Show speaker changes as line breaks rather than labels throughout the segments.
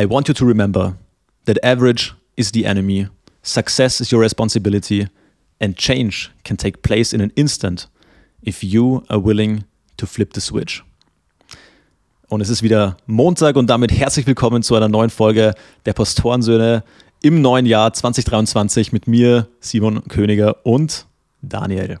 I want you to remember that average is the enemy, success is your responsibility, and change can take place in an instant if you are willing to flip the switch. Und es ist wieder Montag und damit herzlich willkommen zu einer neuen Folge der Pastorensöhne im neuen Jahr 2023 mit mir, Simon Königer und Daniel.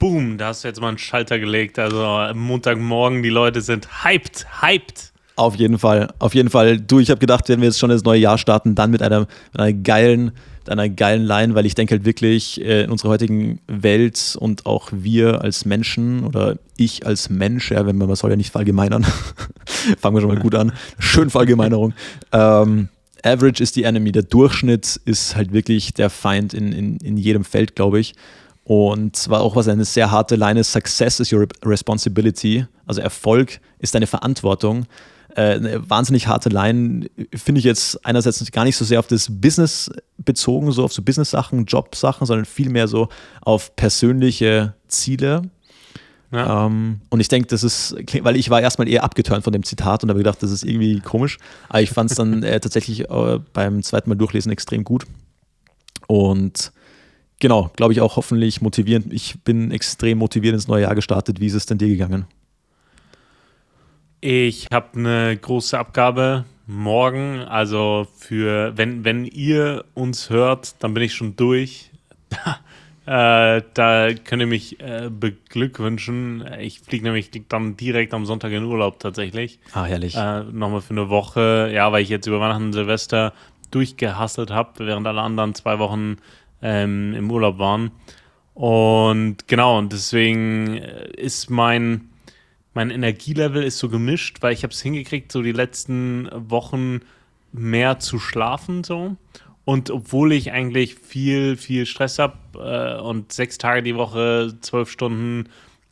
Boom, da hast du jetzt mal einen Schalter gelegt. Also Montagmorgen, die Leute sind hyped, hyped.
Auf jeden Fall, auf jeden Fall. Du, ich habe gedacht, wenn wir jetzt schon das neue Jahr starten, dann mit einer, mit einer geilen, mit einer geilen Line, weil ich denke halt wirklich äh, in unserer heutigen Welt und auch wir als Menschen oder ich als Mensch, ja, wenn man, man soll ja nicht verallgemeinern, fangen wir schon mal gut an, schön Verallgemeinerung. ähm, Average ist die Enemy, der Durchschnitt ist halt wirklich der Feind in, in, in jedem Feld, glaube ich. Und zwar auch was eine sehr harte Line Success is your responsibility. Also Erfolg ist deine Verantwortung. Äh, eine wahnsinnig harte Line finde ich jetzt einerseits gar nicht so sehr auf das Business bezogen, so auf so Business-Sachen, Job-Sachen, sondern vielmehr so auf persönliche Ziele. Ja. Ähm, und ich denke, das ist, weil ich war erstmal eher abgeturnt von dem Zitat und habe gedacht, das ist irgendwie komisch. Aber ich fand es dann äh, tatsächlich äh, beim zweiten Mal durchlesen extrem gut. Und genau, glaube ich auch hoffentlich motivierend. Ich bin extrem motiviert ins neue Jahr gestartet. Wie ist es denn dir gegangen?
Ich habe eine große Abgabe morgen. Also für, wenn, wenn ihr uns hört, dann bin ich schon durch. äh, da könnt ihr mich äh, beglückwünschen. Ich fliege nämlich dann direkt am Sonntag in Urlaub tatsächlich.
Ah, herrlich.
Äh, Nochmal für eine Woche. Ja, weil ich jetzt über Weihnachten und Silvester durchgehasselt habe, während alle anderen zwei Wochen ähm, im Urlaub waren. Und genau, und deswegen ist mein mein Energielevel ist so gemischt, weil ich habe es hingekriegt, so die letzten Wochen mehr zu schlafen so. Und obwohl ich eigentlich viel, viel Stress habe äh, und sechs Tage die Woche, zwölf Stunden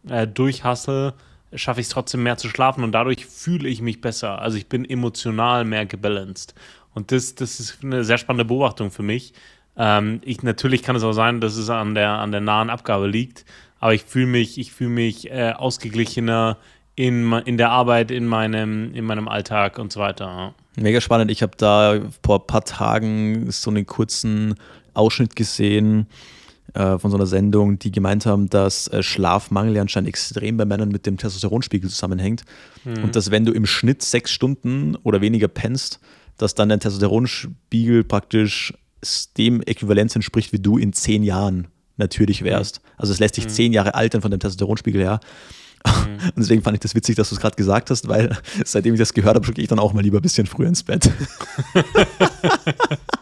äh, durchhasse, schaffe ich es trotzdem mehr zu schlafen und dadurch fühle ich mich besser. Also ich bin emotional mehr gebalanced. Und das, das ist eine sehr spannende Beobachtung für mich. Ähm, ich, natürlich kann es auch sein, dass es an der, an der nahen Abgabe liegt, aber ich fühle mich, ich fühle mich äh, ausgeglichener in, in der Arbeit, in meinem, in meinem Alltag und so weiter.
Mega spannend. Ich habe da vor ein paar Tagen so einen kurzen Ausschnitt gesehen äh, von so einer Sendung, die gemeint haben, dass äh, Schlafmangel ja anscheinend extrem bei Männern mit dem Testosteronspiegel zusammenhängt. Mhm. Und dass wenn du im Schnitt sechs Stunden oder weniger pennst, dass dann dein Testosteronspiegel praktisch dem Äquivalenz entspricht, wie du in zehn Jahren natürlich wärst. Also es lässt dich mhm. zehn Jahre altern von dem Testosteronspiegel her. Mhm. Und deswegen fand ich das witzig, dass du es gerade gesagt hast, weil seitdem ich das gehört habe, gehe ich dann auch mal lieber ein bisschen früher ins Bett.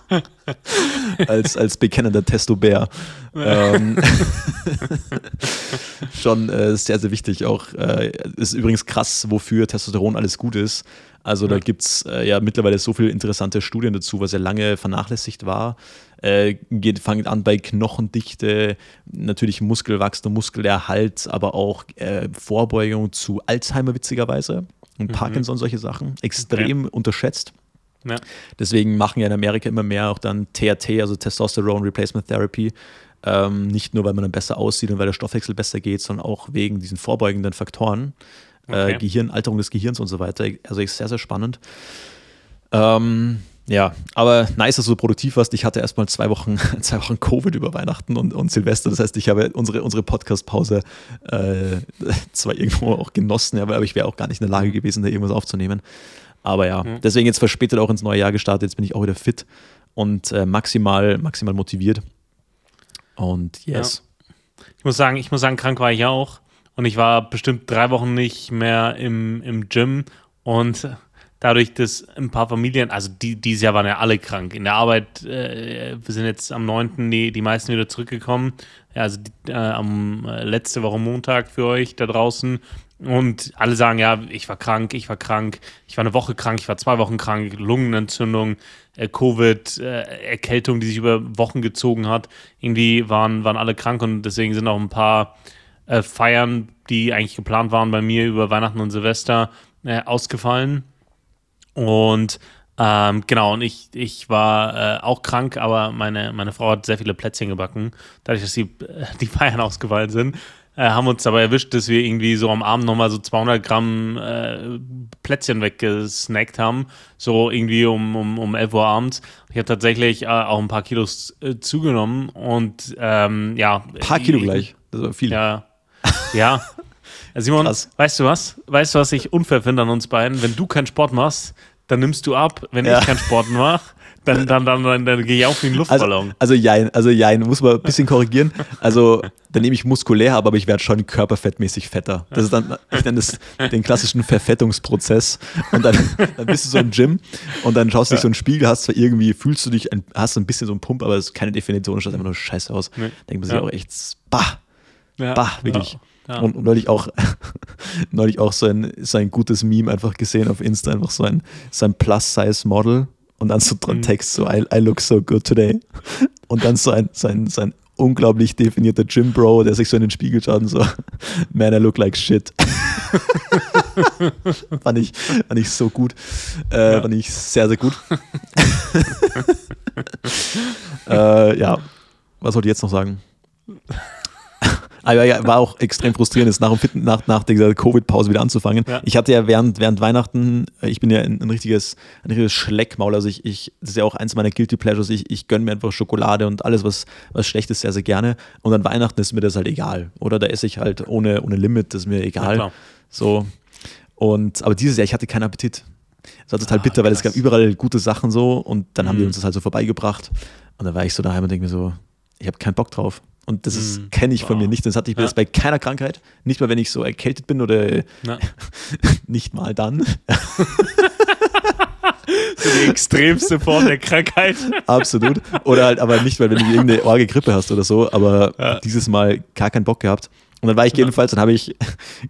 als, als bekennender Testo-Bär. Ähm, schon äh, sehr, sehr wichtig. Auch äh, ist übrigens krass, wofür Testosteron alles gut ist. Also da gibt es äh, ja mittlerweile so viele interessante Studien dazu, was ja lange vernachlässigt war. Äh, geht, fängt an bei Knochendichte, natürlich Muskelwachstum, Muskelerhalt, aber auch äh, Vorbeugung zu Alzheimer witzigerweise und mhm. Parkinson, solche Sachen. Extrem okay. unterschätzt. Ja. Deswegen machen ja in Amerika immer mehr auch dann TRT, also Testosterone Replacement Therapy. Ähm, nicht nur, weil man dann besser aussieht und weil der Stoffwechsel besser geht, sondern auch wegen diesen vorbeugenden Faktoren. Äh, okay. Äh, Gehirn, Alterung des Gehirns und so weiter. Also sehr, sehr spannend. Ähm, ja, aber nice, dass du so produktiv warst. Ich hatte erstmal zwei Wochen, zwei Wochen Covid über Weihnachten und, und Silvester. Das heißt, ich habe unsere, unsere Podcast-Pause äh, zwar irgendwo auch genossen, aber ich wäre auch gar nicht in der Lage gewesen, da irgendwas aufzunehmen. Aber ja, mhm. deswegen jetzt verspätet auch ins neue Jahr gestartet. Jetzt bin ich auch wieder fit und äh, maximal, maximal motiviert. Und yes.
Ja. Ich muss sagen, ich muss sagen, krank war ich auch. Und ich war bestimmt drei Wochen nicht mehr im, im Gym. Und dadurch, dass ein paar Familien, also die, dieses Jahr waren ja alle krank. In der Arbeit, äh, sind jetzt am 9. Die, die meisten wieder zurückgekommen. Ja, also die, äh, am äh, letzte Woche Montag für euch da draußen. Und alle sagen, ja, ich war krank, ich war krank, ich war eine Woche krank, ich war zwei Wochen krank, Lungenentzündung, äh, Covid, äh, Erkältung, die sich über Wochen gezogen hat. Irgendwie waren, waren alle krank und deswegen sind auch ein paar äh, Feiern, die eigentlich geplant waren bei mir über Weihnachten und Silvester, äh, ausgefallen. Und ähm, genau, und ich, ich war äh, auch krank, aber meine, meine Frau hat sehr viele Plätzchen gebacken, dadurch, dass die, die Feiern ausgefallen sind. äh, haben uns dabei erwischt, dass wir irgendwie so am Abend nochmal so 200 Gramm äh, Plätzchen weggesnackt haben, so irgendwie um, um, um 11 Uhr abends. Ich habe tatsächlich äh, auch ein paar Kilos äh, zugenommen und ähm, ja.
Ein paar Kilo gleich, das war viel.
Ja, ja. Simon, Krass. weißt du was? Weißt du, was ich unfair finde an uns beiden? Wenn du keinen Sport machst, dann nimmst du ab. Wenn ja. ich keinen Sport mache, dann, dann, dann, dann, dann gehe ich auf wie ein
also, Luftballon. Also, also jein, also jein, muss man ein bisschen korrigieren. Also dann nehme ich muskulär ab, aber ich werde schon körperfettmäßig fetter. Das ist dann, ich nenne das den klassischen Verfettungsprozess. Und dann, dann bist du so im Gym und dann schaust du dich so einen Spiegel, hast zwar irgendwie, fühlst du dich, ein, hast ein bisschen so einen Pump, aber das ist keine Definition, schaut einfach nur scheiße aus. Nee. Denkt man sich ja. auch echt, bah, ja. bah, wirklich. Ja. Und, und, neulich auch, neulich auch so ein, so ein gutes Meme einfach gesehen auf Insta, einfach so ein, so ein Plus-Size-Model und dann so dran mhm. Text, so I, I look so good today. Und dann so ein, so ein, so ein unglaublich definierter Gym Bro, der sich so in den Spiegel schaut und so, man, I look like shit. fand, ich, fand ich so gut. Äh, ja. Fand ich sehr, sehr gut. äh, ja, was wollte ich jetzt noch sagen? Aber ja, war auch extrem frustrierend, jetzt nach, nach, nach dieser Covid-Pause wieder anzufangen. Ja. Ich hatte ja während, während Weihnachten, äh, ich bin ja ein, ein richtiges, ein richtiges Schleckmaul. Also ich, ich, das ist ja auch eins meiner Guilty Pleasures. Ich, ich gönne mir einfach Schokolade und alles, was, was schlecht ist, sehr, sehr gerne. Und an Weihnachten ist mir das halt egal. Oder da esse ich halt ohne, ohne Limit, das ist mir egal. Ja, so. Und, aber dieses Jahr, ich hatte keinen Appetit. Das war total ah, bitter, weil es gab überall gute Sachen so und dann mhm. haben die mhm. uns das halt so vorbeigebracht. Und dann war ich so daheim und denke mir so, ich habe keinen Bock drauf. Und das mm. kenne ich von wow. mir nicht. Das hatte ich ja. das bei keiner Krankheit. Nicht mal, wenn ich so erkältet bin oder nicht mal dann.
so die extremste Form der Krankheit.
Absolut. Oder halt aber nicht, weil wenn du irgendeine orge Grippe hast oder so, aber ja. dieses Mal gar keinen Bock gehabt. Und dann war ich jedenfalls, dann habe ich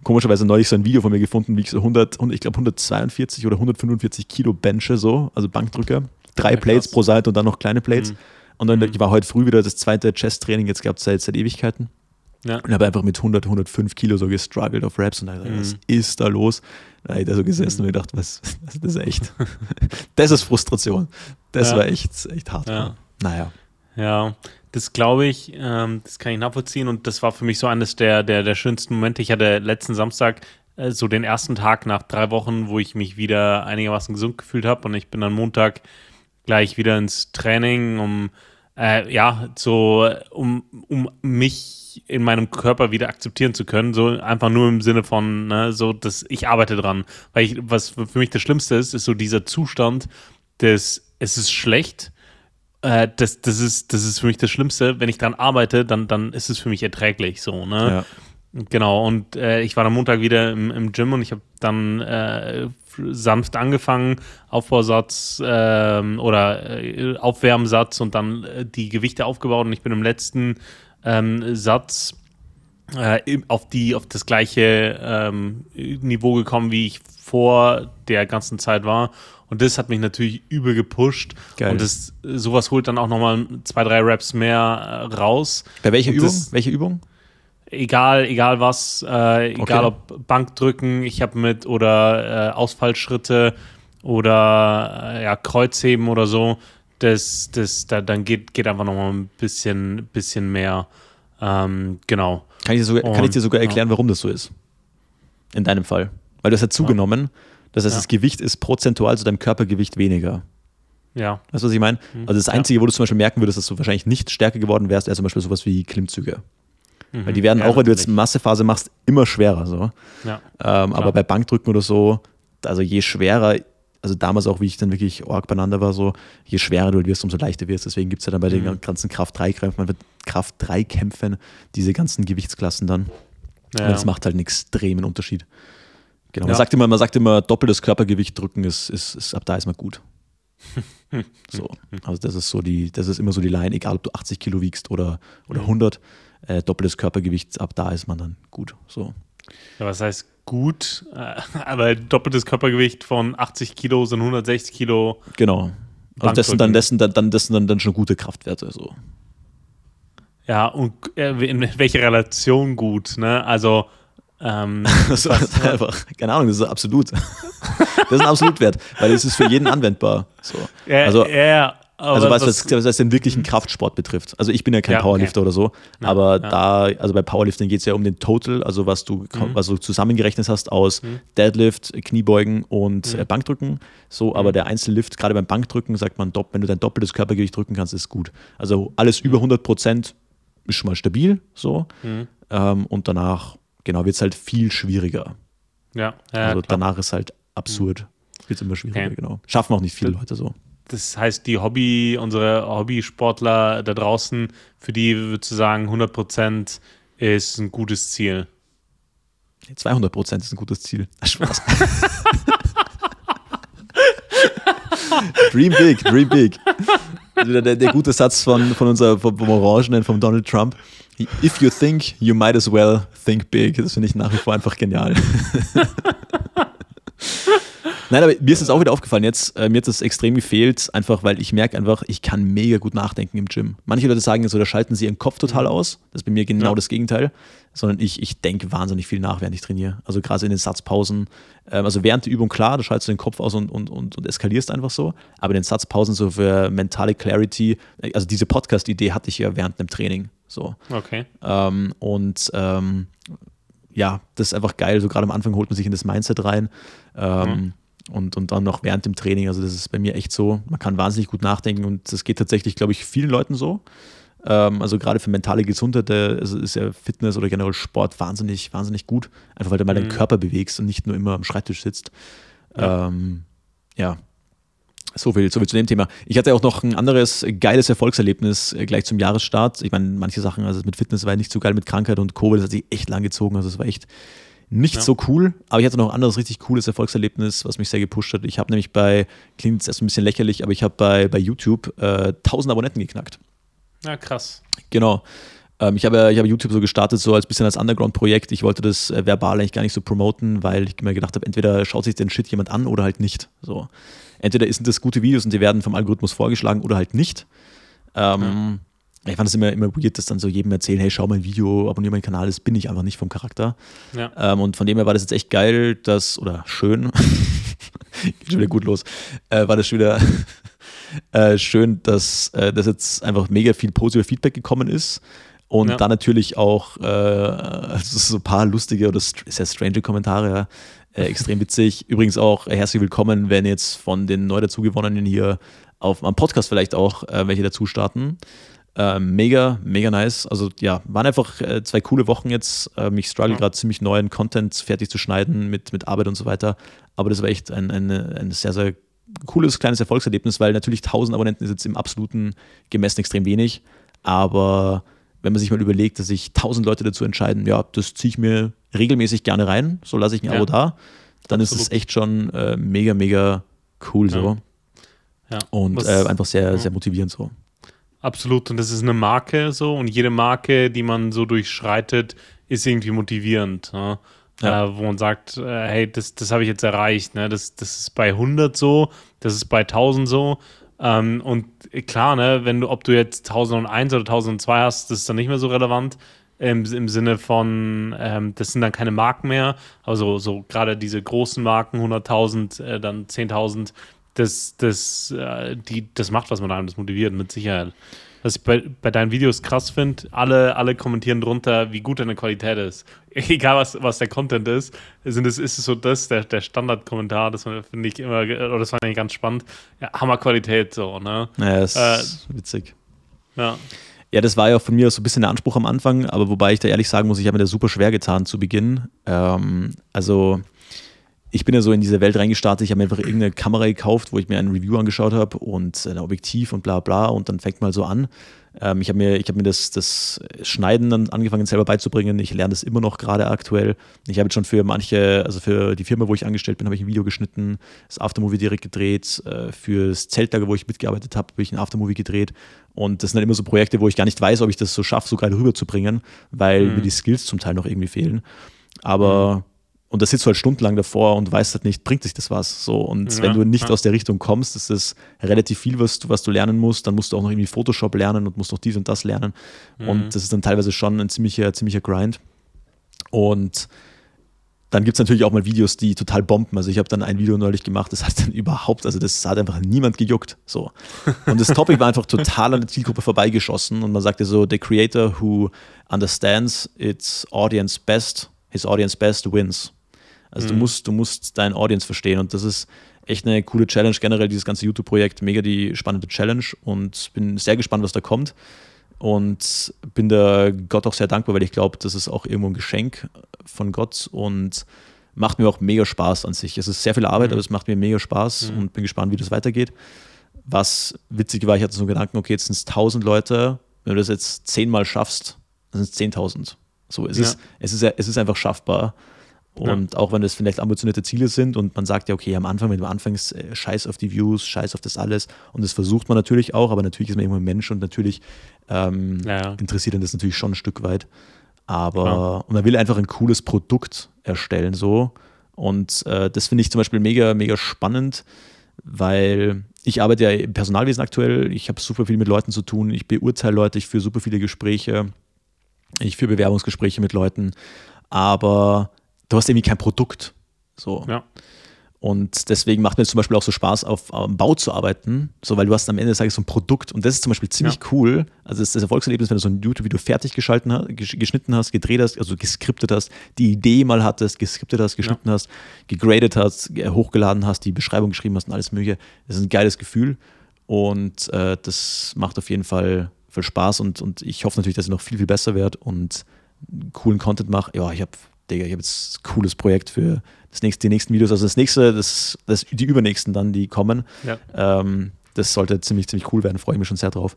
komischerweise neulich so ein Video von mir gefunden, wie ich so 100, ich glaube 142 oder 145 Kilo benche, so, also Bankdrücker. Drei ja, Plates pro Seite und dann noch kleine Plates. Mhm. Und dann mhm. ich war heute früh wieder das zweite Chess-Training, jetzt gab es seit, seit Ewigkeiten. Ja. Und habe einfach mit 100, 105 Kilo so gestruggelt auf Raps und da mhm. was ist da los? Da habe ich da so gesessen mhm. und gedacht, was, das ist echt, das ist Frustration. Das ja. war echt, echt hart. Ja. Naja.
Ja, das glaube ich, ähm, das kann ich nachvollziehen und das war für mich so eines der, der, der schönsten Momente. Ich hatte letzten Samstag äh, so den ersten Tag nach drei Wochen, wo ich mich wieder einigermaßen gesund gefühlt habe und ich bin am Montag gleich wieder ins Training, um äh, ja, so, um, um mich in meinem Körper wieder akzeptieren zu können, so einfach nur im Sinne von, ne, so, dass ich arbeite dran. Weil ich, was für mich das Schlimmste ist, ist so dieser Zustand des, es ist schlecht, äh, das, das, ist, das ist für mich das Schlimmste. Wenn ich dran arbeite, dann, dann ist es für mich erträglich so, ne? Ja. Genau, und äh, ich war am Montag wieder im, im Gym und ich habe dann äh, sanft angefangen, Aufbausatz äh, oder äh, Aufwärmsatz und dann äh, die Gewichte aufgebaut und ich bin im letzten ähm, Satz äh, auf, die, auf das gleiche ähm, Niveau gekommen, wie ich vor der ganzen Zeit war. Und das hat mich natürlich übel gepusht. Geil. Und das, sowas holt dann auch nochmal zwei, drei Raps mehr raus.
Bei welcher Übung? Das, Welche Übung?
Egal, egal was, äh, egal okay. ob Bankdrücken, ich habe mit oder äh, Ausfallschritte oder äh, ja, Kreuzheben oder so, das, das, da, dann geht, geht einfach nochmal ein bisschen, bisschen mehr. Ähm, genau.
Kann ich, sogar, Und, kann ich, dir sogar erklären, ja. warum das so ist? In deinem Fall. Weil du hast ja zugenommen. Ja. Das heißt, ja. das Gewicht ist prozentual zu deinem Körpergewicht weniger.
Ja.
Weißt du, was ich meine? Mhm. Also das Einzige, wo du zum Beispiel merken würdest, dass du wahrscheinlich nicht stärker geworden wärst, wäre zum Beispiel sowas wie Klimmzüge. Mhm. Weil die werden ja, auch, wenn du jetzt Massephase machst, immer schwerer. So. Ja, ähm, aber bei Bankdrücken oder so, also je schwerer, also damals auch, wie ich dann wirklich arg beieinander war, so, je schwerer du wirst, umso leichter wirst. Deswegen gibt es ja dann bei mhm. den ganzen Kraft-3-Kämpfen, man wird Kraft-3-Kämpfen, diese ganzen Gewichtsklassen dann. Ja. Und das macht halt einen extremen Unterschied. Genau. Man, sagt immer, man sagt immer, doppeltes Körpergewicht drücken ist, ist, ist ab da ist man gut. so. Also das ist so die, das ist immer so die Line, egal ob du 80 Kilo wiegst oder, oder 100 äh, doppeltes Körpergewicht, ab da ist man dann gut. So.
Ja, was heißt gut? Äh, aber doppeltes Körpergewicht von 80 Kilo sind 160 Kilo.
Genau. Also das sind dann, das sind dann, das sind dann, dann schon gute Kraftwerte. So.
Ja, und äh, in welcher Relation gut, ne? Also ähm,
das ist einfach, keine Ahnung, das ist absolut. das ist ein Absolutwert, weil es ist für jeden anwendbar. So.
Ja,
also,
ja,
also was, was, was, was den wirklichen Kraftsport betrifft. Also ich bin ja kein ja, Powerlifter okay. oder so, ja, aber ja. da, also bei Powerlifting geht es ja um den Total, also was du, mhm. was du zusammengerechnet hast aus mhm. Deadlift, Kniebeugen und mhm. Äh, Bankdrücken. So, aber mhm. der Einzellift, gerade beim Bankdrücken, sagt man, wenn du dein doppeltes Körpergewicht drücken kannst, ist gut. Also alles über 100 mhm. Prozent ist schon mal stabil, so. Mhm. Ähm, und danach, genau, wird es halt viel schwieriger.
Ja,
also danach ist halt absurd. Wird es immer schwieriger, okay. genau. Schaffen auch nicht viele Leute so
das heißt, die Hobby, unsere Hobbysportler da draußen, für die würdest du sagen, 100 Prozent ist ein gutes Ziel.
200 Prozent ist ein gutes Ziel. Spaß. dream big, dream big. Der, der, der, gute Satz von, von unser, vom, vom Orangenen, von Donald Trump. If you think, you might as well think big. Das finde ich nach wie vor einfach genial. Nein, aber mir ist es auch wieder aufgefallen jetzt. Äh, mir hat es extrem gefehlt, einfach weil ich merke einfach, ich kann mega gut nachdenken im Gym. Manche Leute sagen so, da schalten sie ihren Kopf total mhm. aus. Das ist bei mir genau ja. das Gegenteil. Sondern ich, ich denke wahnsinnig viel nach, während ich trainiere. Also gerade in den Satzpausen. Ähm, also während der Übung, klar, da schaltest du den Kopf aus und, und, und, und eskalierst einfach so. Aber in den Satzpausen so für mentale Clarity, also diese Podcast-Idee hatte ich ja während einem Training. So.
Okay.
Ähm, und ähm, ja, das ist einfach geil. So gerade am Anfang holt man sich in das Mindset rein. Ähm, mhm und, und dann noch während dem Training. Also das ist bei mir echt so. Man kann wahnsinnig gut nachdenken und das geht tatsächlich, glaube ich, vielen Leuten so. Ähm, also gerade für mentale Gesundheit also ist ja Fitness oder generell Sport wahnsinnig, wahnsinnig gut. Einfach weil du mal mhm. deinen Körper bewegst und nicht nur immer am Schreibtisch sitzt. Ja. Ähm, ja. So viel, so viel zu dem Thema. Ich hatte auch noch ein anderes geiles Erfolgserlebnis äh, gleich zum Jahresstart. Ich meine, manche Sachen, also mit Fitness war nicht so geil, mit Krankheit und Covid, das hat sich echt lang gezogen. Also es war echt nicht ja. so cool, aber ich hatte noch ein anderes richtig cooles Erfolgserlebnis, was mich sehr gepusht hat. Ich habe nämlich bei, klingt jetzt erst ein bisschen lächerlich, aber ich habe bei, bei YouTube äh, 1000 Abonnenten geknackt.
Ja, krass.
Genau. Ähm, ich habe ich hab YouTube so gestartet, so als bisschen als Underground-Projekt. Ich wollte das äh, verbal eigentlich gar nicht so promoten, weil ich mir gedacht habe, entweder schaut sich den Shit jemand an oder halt nicht. So. Entweder sind das gute Videos und die werden vom Algorithmus vorgeschlagen oder halt nicht. Ähm, mhm ich fand es immer, immer weird, dass dann so jedem erzählen, hey, schau mein Video, abonniere meinen Kanal, das bin ich einfach nicht vom Charakter. Ja. Ähm, und von dem her war das jetzt echt geil, dass, oder schön, geht schon wieder gut los, äh, war das schon wieder äh, schön, dass, äh, dass jetzt einfach mega viel positives Feedback gekommen ist. Und ja. dann natürlich auch äh, also so ein paar lustige oder sehr strange Kommentare, ja. Äh, extrem witzig. Übrigens auch herzlich willkommen, wenn jetzt von den neu dazugewonnenen hier auf am Podcast vielleicht auch äh, welche dazu starten. Äh, mega, mega nice. Also ja, waren einfach äh, zwei coole Wochen jetzt. Ähm, ich struggle ja. gerade ziemlich neuen Content fertig zu schneiden mit, mit Arbeit und so weiter. Aber das war echt ein, ein, ein sehr, sehr cooles kleines Erfolgserlebnis, weil natürlich 1000 Abonnenten ist jetzt im absoluten gemessen extrem wenig. Aber wenn man sich mal überlegt, dass sich 1000 Leute dazu entscheiden, ja, das ziehe ich mir regelmäßig gerne rein, so lasse ich ein ja. Abo da, dann Absolut. ist es echt schon äh, mega, mega cool so. Ja. Und äh, einfach sehr, sehr motivierend so.
Absolut. Und das ist eine Marke so. Und jede Marke, die man so durchschreitet, ist irgendwie motivierend. Ne? Ja. Äh, wo man sagt, äh, hey, das, das habe ich jetzt erreicht. Ne? Das, das ist bei 100 so, das ist bei 1000 so. Ähm, und klar, ne, wenn du, ob du jetzt 1001 oder 1002 hast, das ist dann nicht mehr so relevant. Im, im Sinne von, ähm, das sind dann keine Marken mehr. Also so gerade diese großen Marken, 100.000, äh, dann 10.000, das, das, äh, die, das macht was mit einem, das motiviert mit Sicherheit. Was ich bei, bei deinen Videos krass finde, alle, alle kommentieren drunter, wie gut deine Qualität ist. Egal was, was der Content ist, sind es, ist es so das, der, der Standardkommentar, das finde ich immer, oder das fand ich ganz spannend. Ja, Hammerqualität so, ne?
Ja, das äh, ist witzig.
Ja.
Ja, das war ja von mir so ein bisschen der Anspruch am Anfang, aber wobei ich da ehrlich sagen muss, ich habe mir das super schwer getan zu Beginn. Ähm, also ich bin ja so in diese Welt reingestartet, ich habe mir einfach irgendeine Kamera gekauft, wo ich mir ein Review angeschaut habe und ein Objektiv und bla bla und dann fängt mal so an. Ähm, ich habe mir, hab mir das, das Schneiden dann angefangen selber beizubringen. Ich lerne das immer noch gerade aktuell. Ich habe jetzt schon für manche, also für die Firma, wo ich angestellt bin, habe ich ein Video geschnitten, das Aftermovie direkt gedreht. Äh, das Zeltlager, wo ich mitgearbeitet habe, habe ich ein Aftermovie gedreht. Und das sind dann immer so Projekte, wo ich gar nicht weiß, ob ich das so schaffe, so gerade rüberzubringen, weil mhm. mir die Skills zum Teil noch irgendwie fehlen. Aber mhm und da sitzt du halt stundenlang davor und weißt halt nicht, bringt sich das was. So. Und ja, wenn du nicht ja. aus der Richtung kommst, ist das relativ viel, was du, was du lernen musst. Dann musst du auch noch irgendwie Photoshop lernen und musst noch dies und das lernen. Mhm. Und das ist dann teilweise schon ein ziemlicher, ziemlicher Grind. Und dann gibt es natürlich auch mal Videos, die total bomben. Also ich habe dann ein Video neulich gemacht, das hat dann überhaupt, also das hat einfach niemand gejuckt. So. Und das Topic war einfach total an der Zielgruppe vorbeigeschossen und man sagte so, the creator who understands its audience best, his audience best wins. Also mhm. du musst, du musst dein Audience verstehen und das ist echt eine coole Challenge, generell dieses ganze YouTube-Projekt, mega die spannende Challenge und bin sehr gespannt, was da kommt und bin da Gott auch sehr dankbar, weil ich glaube, das ist auch irgendwo ein Geschenk von Gott und macht mir auch mega Spaß an sich. Es ist sehr viel Arbeit, mhm. aber es macht mir mega Spaß mhm. und bin gespannt, wie das weitergeht. Was witzig war, ich hatte so einen Gedanken, okay, jetzt sind es 1000 Leute, wenn du das jetzt zehnmal schaffst, dann sind es 10.000. So, es, ja. ist, es, ist, es ist einfach schaffbar. Und ja. auch wenn das vielleicht ambitionierte Ziele sind und man sagt ja, okay, am Anfang, wenn du anfängst, äh, scheiß auf die Views, scheiß auf das alles. Und das versucht man natürlich auch, aber natürlich ist man irgendwann ein Mensch und natürlich ähm, ja. interessiert ihn das natürlich schon ein Stück weit. Aber, Klar. und man will einfach ein cooles Produkt erstellen, so. Und äh, das finde ich zum Beispiel mega, mega spannend, weil ich arbeite ja im Personalwesen aktuell, ich habe super viel mit Leuten zu tun, ich beurteile Leute, ich führe super viele Gespräche, ich führe Bewerbungsgespräche mit Leuten, aber du hast irgendwie kein Produkt. So. Ja. Und deswegen macht mir zum Beispiel auch so Spaß, auf am Bau zu arbeiten, so weil du hast am Ende des Tages so ein Produkt und das ist zum Beispiel ziemlich ja. cool. Also das, das Erfolgserlebnis, wenn du so ein YouTube-Video fertig geschalten hast, geschnitten hast, gedreht hast, also geskriptet hast, die Idee mal hattest, geskriptet hast, geschnitten ja. hast, gegradet hast, hochgeladen hast, die Beschreibung geschrieben hast und alles mögliche. Das ist ein geiles Gefühl und äh, das macht auf jeden Fall viel Spaß und, und ich hoffe natürlich, dass ich noch viel, viel besser werde und coolen Content mache. Ja, ich habe Digga, ich habe jetzt ein cooles Projekt für das nächste, die nächsten Videos. Also das nächste, das, das, die übernächsten dann, die kommen. Ja. Ähm, das sollte ziemlich, ziemlich cool werden, freue ich mich schon sehr drauf.